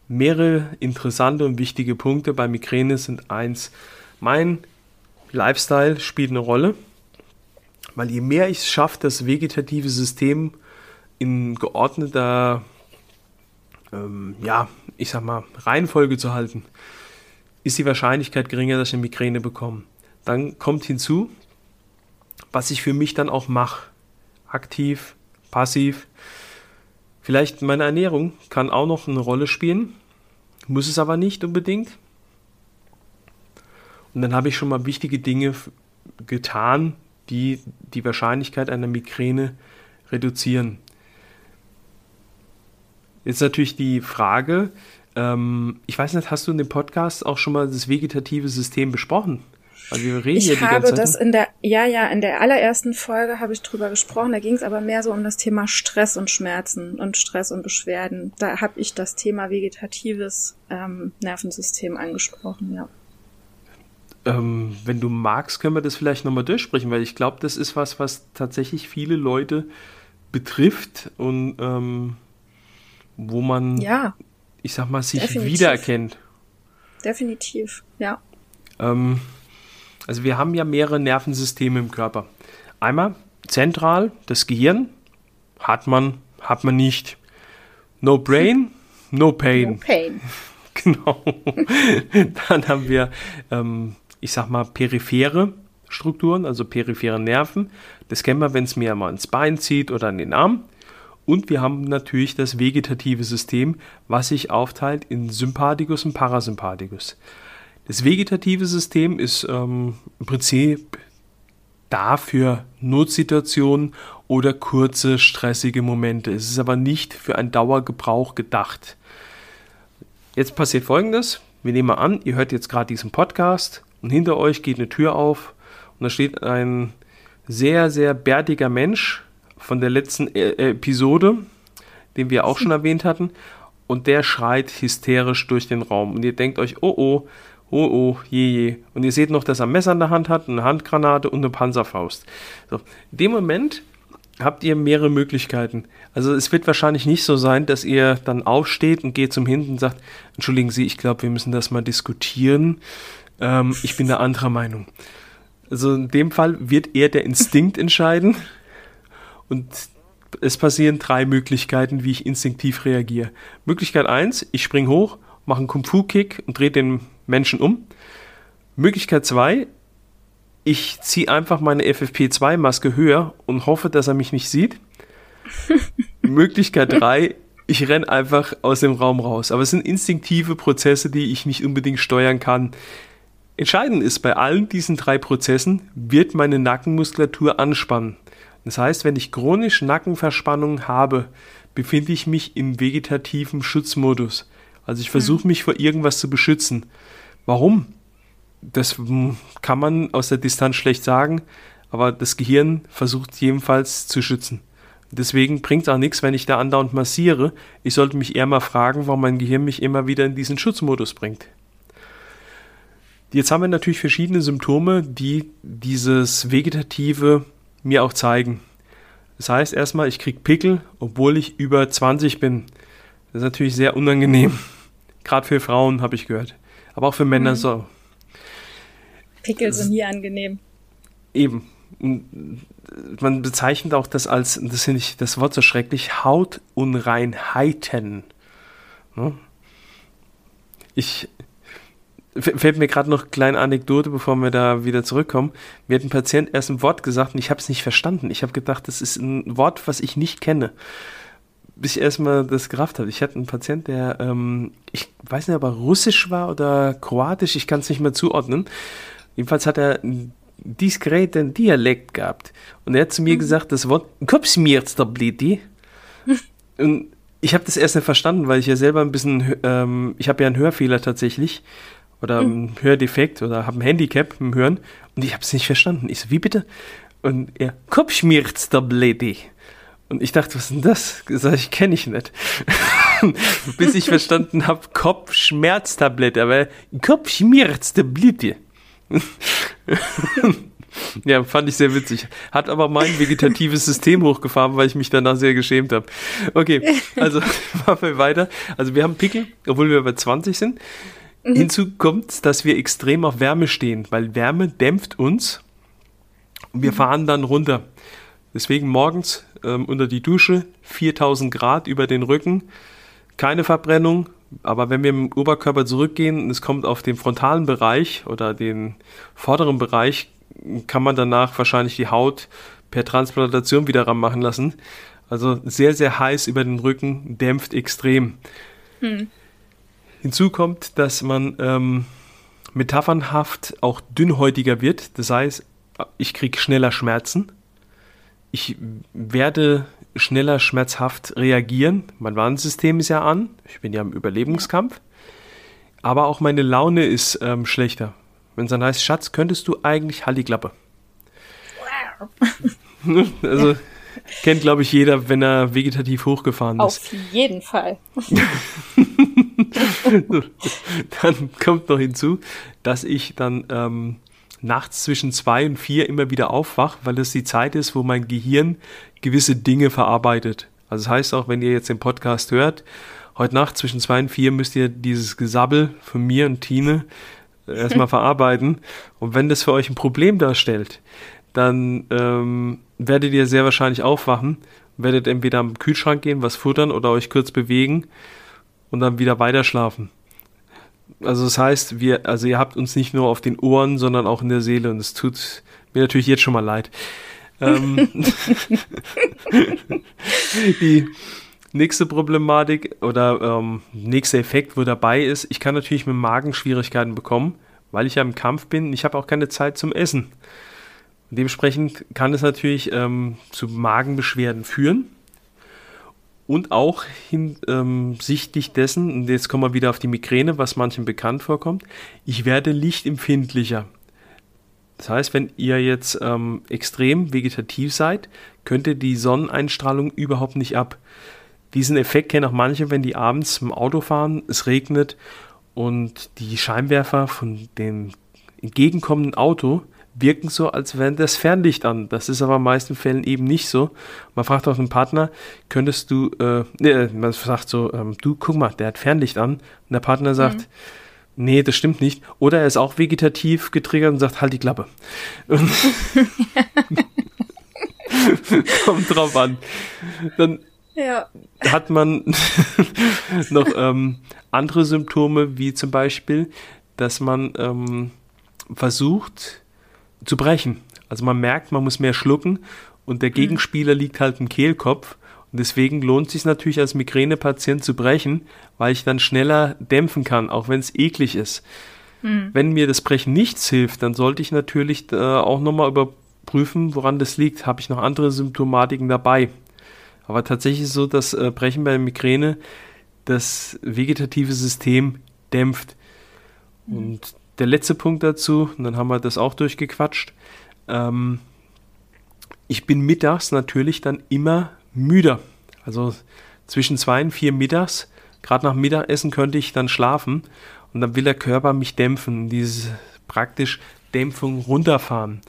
S2: Mehrere interessante und wichtige Punkte bei Migräne sind eins, mein Lifestyle spielt eine Rolle, weil je mehr ich es schaffe, das vegetative System in geordneter, ähm, ja, ich sag mal, Reihenfolge zu halten, ist die Wahrscheinlichkeit geringer, dass ich eine Migräne bekomme. Dann kommt hinzu, was ich für mich dann auch mache. Aktiv, passiv. Vielleicht meine Ernährung kann auch noch eine Rolle spielen, muss es aber nicht unbedingt. Und dann habe ich schon mal wichtige Dinge getan, die die Wahrscheinlichkeit einer Migräne reduzieren. Jetzt natürlich die Frage, ähm, ich weiß nicht, hast du in dem Podcast auch schon mal das vegetative System besprochen?
S1: Also wir reden ich habe das in der, ja, ja, in der allerersten Folge habe ich drüber gesprochen. Da ging es aber mehr so um das Thema Stress und Schmerzen und Stress und Beschwerden. Da habe ich das Thema vegetatives ähm, Nervensystem angesprochen, ja.
S2: Ähm, wenn du magst, können wir das vielleicht nochmal durchsprechen, weil ich glaube, das ist was, was tatsächlich viele Leute betrifft und ähm, wo man, ja, ich sag mal, sich definitiv. wiedererkennt.
S1: Definitiv, ja.
S2: Ähm, also wir haben ja mehrere Nervensysteme im Körper. Einmal zentral das Gehirn, hat man, hat man nicht. No brain, no pain. No pain. Genau. Dann haben wir, ähm, ich sag mal, periphere Strukturen, also periphere Nerven. Das kennen wir, wenn es mir mal ins Bein zieht oder an den Arm. Und wir haben natürlich das vegetative System, was sich aufteilt in Sympathikus und Parasympathikus. Das vegetative System ist ähm, im Prinzip dafür Notsituationen oder kurze stressige Momente. Es ist aber nicht für einen Dauergebrauch gedacht. Jetzt passiert folgendes. Wir nehmen mal an, ihr hört jetzt gerade diesen Podcast und hinter euch geht eine Tür auf und da steht ein sehr, sehr bärtiger Mensch von der letzten e Episode, den wir auch schon erwähnt hatten, und der schreit hysterisch durch den Raum. Und ihr denkt euch, oh oh, Oh oh, je je. Und ihr seht noch, dass er ein Messer in der Hand hat, eine Handgranate und eine Panzerfaust. So, in dem Moment habt ihr mehrere Möglichkeiten. Also es wird wahrscheinlich nicht so sein, dass ihr dann aufsteht und geht zum Hinten und sagt, entschuldigen Sie, ich glaube, wir müssen das mal diskutieren. Ähm, ich bin der anderer Meinung. Also in dem Fall wird eher der Instinkt entscheiden und es passieren drei Möglichkeiten, wie ich instinktiv reagiere. Möglichkeit 1, ich spring hoch, mache einen Kung-Fu-Kick und drehe den Menschen um. Möglichkeit 2, ich ziehe einfach meine FFP2-Maske höher und hoffe, dass er mich nicht sieht. Möglichkeit 3, ich renne einfach aus dem Raum raus. Aber es sind instinktive Prozesse, die ich nicht unbedingt steuern kann. Entscheidend ist, bei allen diesen drei Prozessen wird meine Nackenmuskulatur anspannen. Das heißt, wenn ich chronisch Nackenverspannung habe, befinde ich mich im vegetativen Schutzmodus. Also ich versuche mich vor irgendwas zu beschützen. Warum? Das kann man aus der Distanz schlecht sagen, aber das Gehirn versucht jedenfalls zu schützen. Deswegen bringt es auch nichts, wenn ich da andauernd massiere. Ich sollte mich eher mal fragen, warum mein Gehirn mich immer wieder in diesen Schutzmodus bringt. Jetzt haben wir natürlich verschiedene Symptome, die dieses Vegetative mir auch zeigen. Das heißt erstmal, ich kriege Pickel, obwohl ich über 20 bin. Das ist natürlich sehr unangenehm. Gerade für Frauen habe ich gehört. Aber auch für Männer mhm. so.
S1: Pickel sind nie angenehm.
S2: Eben. Man bezeichnet auch das als, das finde ich das Wort so schrecklich, Hautunreinheiten. Ne? Ich fällt mir gerade noch eine kleine Anekdote, bevor wir da wieder zurückkommen. Mir hat ein Patient erst ein Wort gesagt und ich habe es nicht verstanden. Ich habe gedacht, das ist ein Wort, was ich nicht kenne. Bis ich erstmal das gerafft habe. Ich hatte einen Patient, der, ähm, ich weiß nicht, ob er russisch war oder kroatisch, ich kann es nicht mehr zuordnen. Jedenfalls hat er einen diskreten Dialekt gehabt. Und er hat zu mir mhm. gesagt, das Wort Kopfschmerztableti. und ich habe das erst nicht verstanden, weil ich ja selber ein bisschen, ähm, ich habe ja einen Hörfehler tatsächlich oder mhm. ein Hördefekt oder habe ein Handicap im Hören und ich habe es nicht verstanden. Ich so, wie bitte? Und er, Kopfschmerztablette. Und ich dachte, was ist denn das? Sag ich, kenne ich nicht. Bis ich verstanden habe, Kopfschmerztablette, aber Kopfschmerztablette. ja, fand ich sehr witzig. Hat aber mein vegetatives System hochgefahren, weil ich mich danach sehr geschämt habe. Okay, also machen wir weiter. Also wir haben Pickel, obwohl wir bei 20 sind. Mhm. Hinzu kommt, dass wir extrem auf Wärme stehen, weil Wärme dämpft uns und wir mhm. fahren dann runter. Deswegen morgens ähm, unter die Dusche, 4000 Grad über den Rücken, keine Verbrennung, aber wenn wir im Oberkörper zurückgehen und es kommt auf den frontalen Bereich oder den vorderen Bereich, kann man danach wahrscheinlich die Haut per Transplantation wieder ranmachen lassen. Also sehr, sehr heiß über den Rücken, dämpft extrem. Hm. Hinzu kommt, dass man ähm, metaphernhaft auch dünnhäutiger wird. Das heißt, ich kriege schneller Schmerzen. Ich werde schneller schmerzhaft reagieren. Mein Warnsystem ist ja an. Ich bin ja im Überlebenskampf. Aber auch meine Laune ist ähm, schlechter. Wenn es dann heißt, Schatz, könntest du eigentlich Halliklappe? also kennt, glaube ich, jeder, wenn er vegetativ hochgefahren ist.
S1: Auf jeden Fall.
S2: dann kommt noch hinzu, dass ich dann ähm, nachts zwischen zwei und vier immer wieder aufwach, weil das die Zeit ist, wo mein Gehirn gewisse Dinge verarbeitet. Also das heißt auch, wenn ihr jetzt den Podcast hört, heute Nacht zwischen zwei und vier müsst ihr dieses Gesabbel von mir und Tine erstmal verarbeiten. Und wenn das für euch ein Problem darstellt, dann ähm, werdet ihr sehr wahrscheinlich aufwachen, werdet entweder am Kühlschrank gehen, was futtern oder euch kurz bewegen und dann wieder weiter schlafen. Also das heißt, wir, also ihr habt uns nicht nur auf den Ohren, sondern auch in der Seele und es tut mir natürlich jetzt schon mal leid. ähm, die nächste Problematik oder ähm, nächster Effekt, wo dabei ist, ich kann natürlich mit Magenschwierigkeiten bekommen, weil ich ja im Kampf bin. Ich habe auch keine Zeit zum Essen. Dementsprechend kann es natürlich ähm, zu Magenbeschwerden führen. Und auch hinsichtlich ähm, dessen, und jetzt kommen wir wieder auf die Migräne, was manchen bekannt vorkommt, ich werde lichtempfindlicher. Das heißt, wenn ihr jetzt ähm, extrem vegetativ seid, könnt ihr die Sonneneinstrahlung überhaupt nicht ab. Diesen Effekt kennen auch manche, wenn die abends im Auto fahren, es regnet und die Scheinwerfer von dem entgegenkommenden Auto wirken so, als wären das Fernlicht an. Das ist aber in meisten Fällen eben nicht so. Man fragt auch den Partner, könntest du, äh, ne, man sagt so, ähm, du, guck mal, der hat Fernlicht an. Und der Partner sagt, nee, das stimmt nicht. Oder er ist auch vegetativ getriggert und sagt, halt die Klappe. Kommt drauf an. Dann ja. hat man noch ähm, andere Symptome, wie zum Beispiel, dass man ähm, versucht zu brechen. Also man merkt, man muss mehr schlucken und der mhm. Gegenspieler mhm. liegt halt im Kehlkopf. Und deswegen lohnt es sich natürlich als Migränepatient zu brechen, weil ich dann schneller dämpfen kann, auch wenn es eklig ist. Mhm. Wenn mir das Brechen nichts hilft, dann sollte ich natürlich äh, auch nochmal überprüfen, woran das liegt. Habe ich noch andere Symptomatiken dabei? Aber tatsächlich ist es so, dass äh, Brechen bei Migräne das vegetative System dämpft. Mhm. Und der letzte Punkt dazu, und dann haben wir das auch durchgequatscht. Ähm, ich bin mittags natürlich dann immer müder. Also zwischen zwei und vier mittags, gerade nach Mittagessen könnte ich dann schlafen und dann will der Körper mich dämpfen, diese praktisch Dämpfung runterfahren.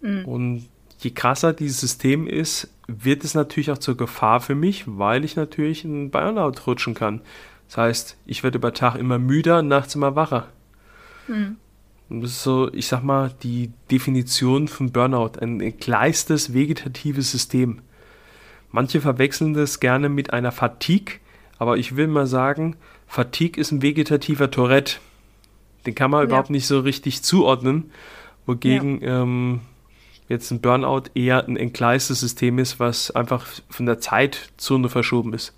S2: Mhm. Und je krasser dieses System ist, wird es natürlich auch zur Gefahr für mich, weil ich natürlich in Burnout rutschen kann. Das heißt, ich werde über Tag immer müder, nachts immer wacher. Mhm. Das ist so, ich sag mal, die Definition von Burnout, ein entgleistes vegetatives System. Manche verwechseln das gerne mit einer Fatigue, aber ich will mal sagen, Fatigue ist ein vegetativer Tourette. Den kann man ja. überhaupt nicht so richtig zuordnen, wogegen ja. ähm, jetzt ein Burnout eher ein entgleistes System ist, was einfach von der Zeitzone verschoben ist.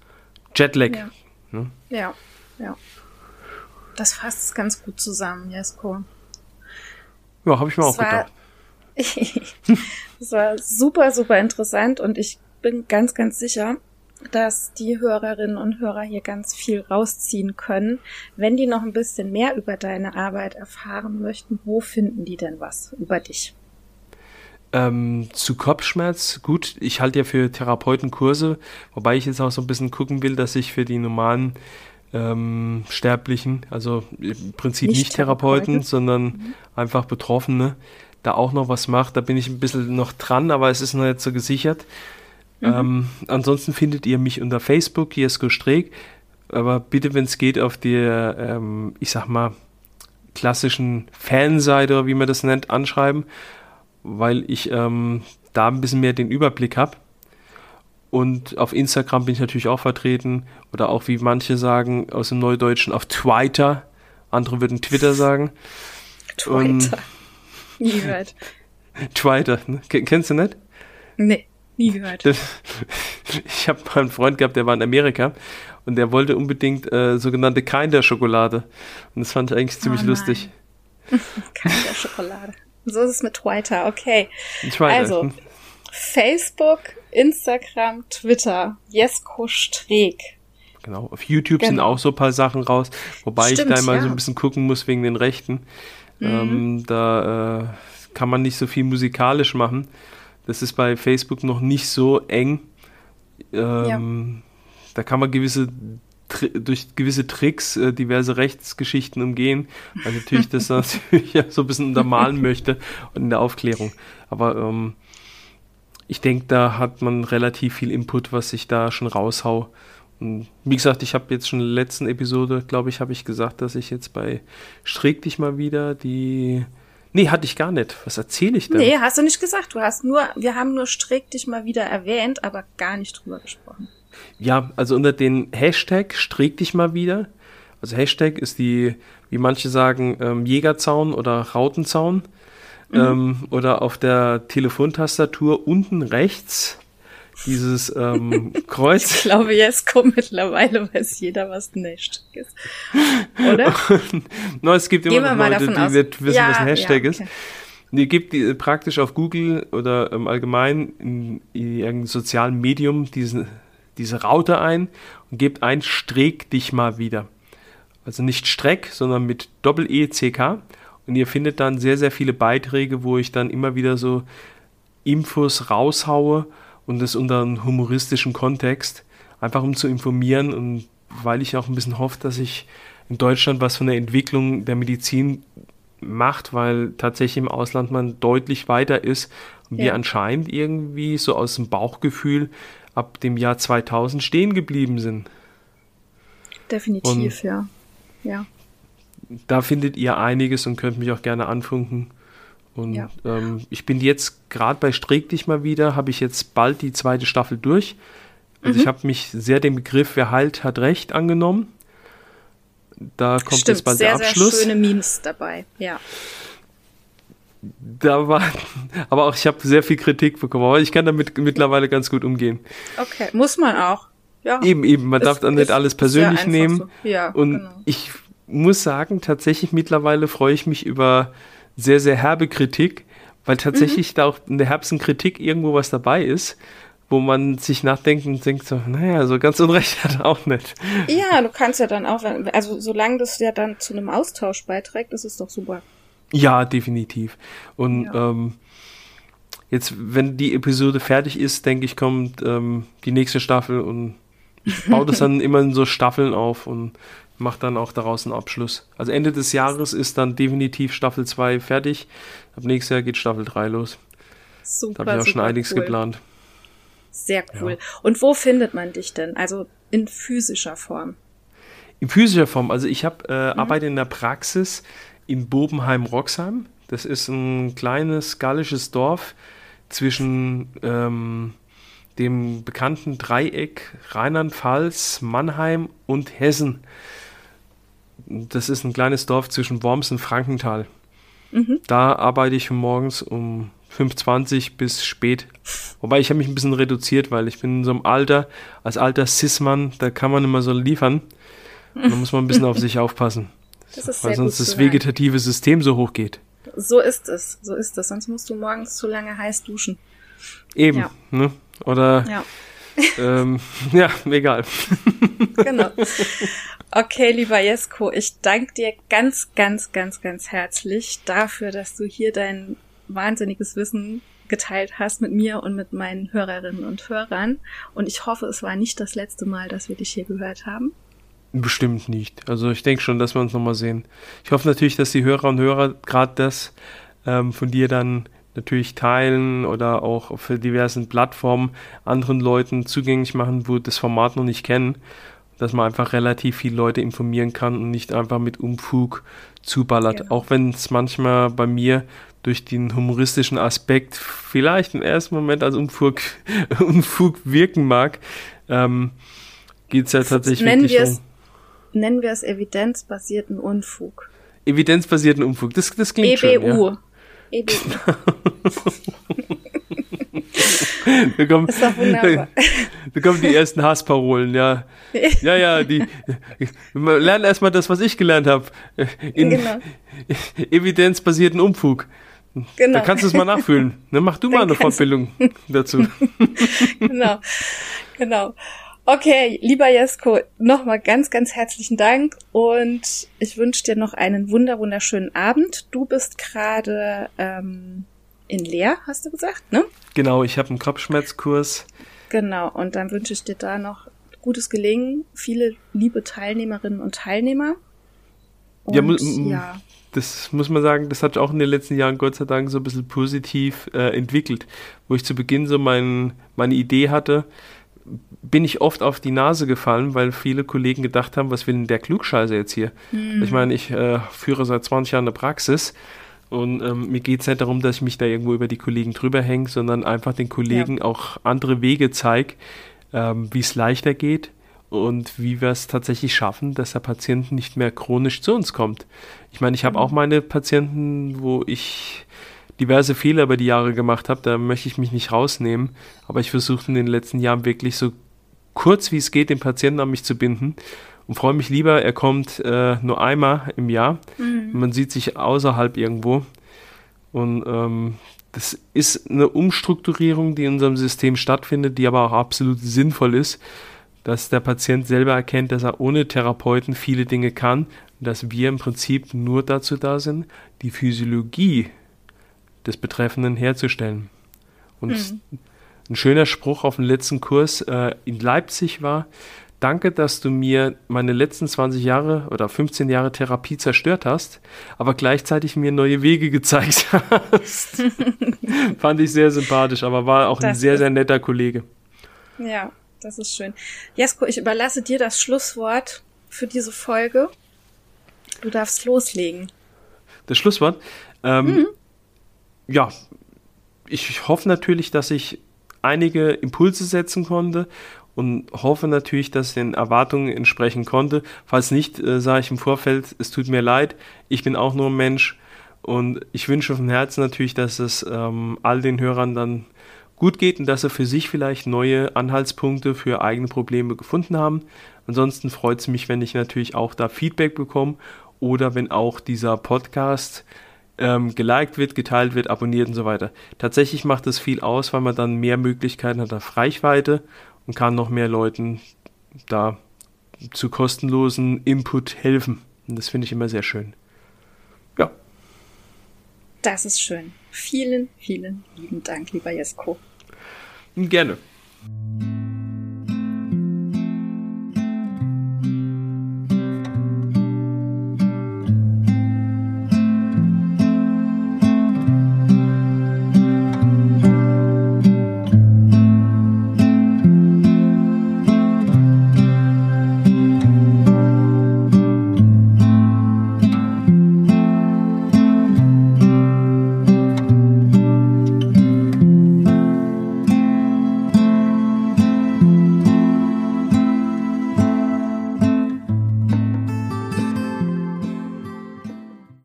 S2: Jetlag.
S1: Ja, ne? ja. ja. Das fasst es ganz gut zusammen, Jesko.
S2: Ja, habe ich mir das auch war,
S1: gedacht. das war super, super interessant und ich bin ganz, ganz sicher, dass die Hörerinnen und Hörer hier ganz viel rausziehen können. Wenn die noch ein bisschen mehr über deine Arbeit erfahren möchten, wo finden die denn was über dich?
S2: Ähm, zu Kopfschmerz, gut, ich halte ja für Therapeuten Kurse, wobei ich jetzt auch so ein bisschen gucken will, dass ich für die normalen ähm, Sterblichen, also im Prinzip nicht, nicht Therapeuten, sondern mhm. einfach Betroffene, da auch noch was macht. Da bin ich ein bisschen noch dran, aber es ist noch nicht so gesichert. Mhm. Ähm, ansonsten findet ihr mich unter Facebook, Jesko Streeck, aber bitte, wenn es geht, auf der, ähm, ich sag mal, klassischen Fanseite, oder wie man das nennt, anschreiben, weil ich ähm, da ein bisschen mehr den Überblick habe. Und auf Instagram bin ich natürlich auch vertreten. Oder auch, wie manche sagen, aus dem Neudeutschen auf Twitter. Andere würden Twitter sagen.
S1: Twitter. Nie gehört.
S2: Twitter. Ne? Kennst du nicht?
S1: Nee, nie gehört.
S2: ich habe mal einen Freund gehabt, der war in Amerika und der wollte unbedingt äh, sogenannte Kinder-Schokolade. Und das fand ich eigentlich ziemlich oh lustig.
S1: Kinder-Schokolade. So ist es mit Twitter, okay. Twitter. Also, Facebook, Instagram, Twitter, Jesko Streeck.
S2: Genau, auf YouTube genau. sind auch so ein paar Sachen raus, wobei Stimmt, ich da immer ja. so ein bisschen gucken muss wegen den Rechten. Mhm. Ähm, da äh, kann man nicht so viel musikalisch machen. Das ist bei Facebook noch nicht so eng. Ähm, ja. Da kann man gewisse durch gewisse Tricks äh, diverse Rechtsgeschichten umgehen, weil natürlich das natürlich ja so ein bisschen untermalen möchte und in der Aufklärung. Aber ähm, ich denke, da hat man relativ viel Input, was ich da schon raushau. Und wie gesagt, ich habe jetzt schon in der letzten Episode, glaube ich, habe ich gesagt, dass ich jetzt bei Streck dich mal wieder die. Nee, hatte ich gar nicht. Was erzähle ich da?
S1: Nee, hast du nicht gesagt. Du hast nur, wir haben nur Streck dich mal wieder erwähnt, aber gar nicht drüber gesprochen.
S2: Ja, also unter den Hashtag Streck dich mal wieder. Also Hashtag ist die, wie manche sagen, ähm, Jägerzaun oder Rautenzaun. Mhm. Ähm, oder auf der Telefontastatur unten rechts dieses ähm, Kreuz.
S1: Ich glaube, jetzt kommt mittlerweile weiß jeder, was ein Hashtag ist. Oder?
S2: no, es gibt immer noch Leute, die wird wissen, ja, was ein Hashtag ja, okay. ist. Die gibt die praktisch auf Google oder ähm, allgemein in, in irgendeinem sozialen Medium diese, diese Raute ein und gebt ein Streck dich mal wieder. Also nicht Streck, sondern mit Doppel-E-C-K. Und ihr findet dann sehr, sehr viele Beiträge, wo ich dann immer wieder so Infos raushaue und das unter einem humoristischen Kontext, einfach um zu informieren und weil ich auch ein bisschen hoffe, dass ich in Deutschland was von der Entwicklung der Medizin macht, weil tatsächlich im Ausland man deutlich weiter ist und ja. wir anscheinend irgendwie so aus dem Bauchgefühl ab dem Jahr 2000 stehen geblieben sind.
S1: Definitiv, und ja. Ja
S2: da findet ihr einiges und könnt mich auch gerne anfunken. Und ja. ähm, ich bin jetzt gerade bei Streck dich mal wieder, habe ich jetzt bald die zweite Staffel durch. Also mhm. ich habe mich sehr dem Begriff, wer heilt, hat recht angenommen. Da kommt Stimmt, jetzt bald sehr, der Abschluss.
S1: Sehr schöne Memes dabei, ja.
S2: Da war, aber auch ich habe sehr viel Kritik bekommen, aber ich kann damit mittlerweile ganz gut umgehen.
S1: Okay, muss man auch. Ja.
S2: Eben, eben, man ist, darf dann nicht alles persönlich nehmen. So. Ja, und genau. ich muss sagen, tatsächlich mittlerweile freue ich mich über sehr, sehr herbe Kritik, weil tatsächlich mhm. da auch in der herbsten Kritik irgendwo was dabei ist, wo man sich nachdenkt und denkt so, naja, so ganz unrecht hat er auch nicht.
S1: Ja, du kannst ja dann auch, also solange das ja dann zu einem Austausch beiträgt, ist es doch super.
S2: Ja, definitiv. Und ja. ähm, jetzt, wenn die Episode fertig ist, denke ich, kommt ähm, die nächste Staffel und ich baue das dann immer in so Staffeln auf und mache dann auch daraus einen Abschluss. Also Ende des Jahres ist dann definitiv Staffel 2 fertig. Ab nächstes Jahr geht Staffel 3 los. Super. Da habe ich auch schon einiges cool. geplant.
S1: Sehr cool. Ja. Und wo findet man dich denn? Also in physischer Form?
S2: In physischer Form. Also ich habe äh, mhm. arbeite in der Praxis in Bobenheim-Roxheim. Das ist ein kleines gallisches Dorf zwischen ähm, dem bekannten Dreieck Rheinland-Pfalz, Mannheim und Hessen. Das ist ein kleines Dorf zwischen Worms und Frankenthal. Mhm. Da arbeite ich morgens um 5.20 bis spät. Wobei ich habe mich ein bisschen reduziert, weil ich bin in so einem Alter, als alter Cis-Mann, da kann man immer so liefern. da muss man ein bisschen auf sich aufpassen. weil sonst das vegetative System so hoch geht.
S1: So ist es, so ist es. Sonst musst du morgens zu lange heiß duschen.
S2: Eben, ja. ne? Oder ja. Ähm, ja, egal.
S1: genau. Okay, lieber Jesko, ich danke dir ganz, ganz, ganz, ganz herzlich dafür, dass du hier dein wahnsinniges Wissen geteilt hast mit mir und mit meinen Hörerinnen und Hörern. Und ich hoffe, es war nicht das letzte Mal, dass wir dich hier gehört haben.
S2: Bestimmt nicht. Also ich denke schon, dass wir uns nochmal sehen. Ich hoffe natürlich, dass die Hörer und Hörer gerade das ähm, von dir dann natürlich teilen oder auch auf diversen Plattformen anderen Leuten zugänglich machen, wo das Format noch nicht kennen, dass man einfach relativ viele Leute informieren kann und nicht einfach mit Umfug zuballert. Genau. Auch wenn es manchmal bei mir durch den humoristischen Aspekt vielleicht im ersten Moment als Unfug, Unfug wirken mag, ähm, geht es ja tatsächlich
S1: nennen wir es, um, Nennen wir es evidenzbasierten Unfug.
S2: Evidenzbasierten Unfug, das, das klingt EBU. schön. Ja. EBU. da, kommen, wunderbar. da kommen die ersten Hassparolen, ja. Ja, ja, die wir lernen erstmal das, was ich gelernt habe. In genau. evidenzbasierten Umfug. Genau. Da kannst du es mal nachfühlen. Ne, mach du mal eine Fortbildung dazu.
S1: genau, genau. Okay, lieber Jesko, nochmal ganz, ganz herzlichen Dank und ich wünsche dir noch einen wunder wunderschönen Abend. Du bist gerade ähm, in Leer, hast du gesagt, ne?
S2: Genau, ich habe einen Kopfschmerzkurs.
S1: Genau, und dann wünsche ich dir da noch gutes Gelingen, viele liebe Teilnehmerinnen und Teilnehmer.
S2: Und, ja, ja, das muss man sagen, das hat auch in den letzten Jahren Gott sei Dank so ein bisschen positiv äh, entwickelt. Wo ich zu Beginn so mein, meine Idee hatte, bin ich oft auf die Nase gefallen, weil viele Kollegen gedacht haben, was will denn der Klugscheißer jetzt hier? Mhm. Ich meine, ich äh, führe seit 20 Jahren eine Praxis und ähm, mir geht es nicht darum, dass ich mich da irgendwo über die Kollegen drüber hänge, sondern einfach den Kollegen ja. auch andere Wege zeige, ähm, wie es leichter geht und wie wir es tatsächlich schaffen, dass der Patient nicht mehr chronisch zu uns kommt. Ich meine, ich habe auch meine Patienten, wo ich diverse Fehler über die Jahre gemacht habe, da möchte ich mich nicht rausnehmen, aber ich versuche in den letzten Jahren wirklich so kurz wie es geht den Patienten an mich zu binden und freue mich lieber, er kommt äh, nur einmal im Jahr. Mhm. Man sieht sich außerhalb irgendwo und ähm, das ist eine Umstrukturierung, die in unserem System stattfindet, die aber auch absolut sinnvoll ist dass der Patient selber erkennt, dass er ohne Therapeuten viele Dinge kann und dass wir im Prinzip nur dazu da sind, die Physiologie des Betreffenden herzustellen. Und mhm. ein schöner Spruch auf dem letzten Kurs äh, in Leipzig war, danke, dass du mir meine letzten 20 Jahre oder 15 Jahre Therapie zerstört hast, aber gleichzeitig mir neue Wege gezeigt hast. Fand ich sehr sympathisch, aber war auch das ein sehr, sehr netter Kollege.
S1: Ja, das ist schön. Jesko, ich überlasse dir das Schlusswort für diese Folge. Du darfst loslegen.
S2: Das Schlusswort? Ähm, mhm. Ja, ich hoffe natürlich, dass ich einige Impulse setzen konnte und hoffe natürlich, dass ich den Erwartungen entsprechen konnte. Falls nicht, äh, sage ich im Vorfeld, es tut mir leid, ich bin auch nur ein Mensch und ich wünsche von Herzen natürlich, dass es ähm, all den Hörern dann gut geht und dass sie für sich vielleicht neue Anhaltspunkte für eigene Probleme gefunden haben. Ansonsten freut es mich, wenn ich natürlich auch da Feedback bekomme oder wenn auch dieser Podcast ähm, geliked wird, geteilt wird, abonniert und so weiter. Tatsächlich macht es viel aus, weil man dann mehr Möglichkeiten hat auf Reichweite und kann noch mehr Leuten da zu kostenlosen Input helfen. Und das finde ich immer sehr schön. Ja.
S1: Das ist schön. Vielen, vielen lieben Dank, lieber Jesko.
S2: Gerne.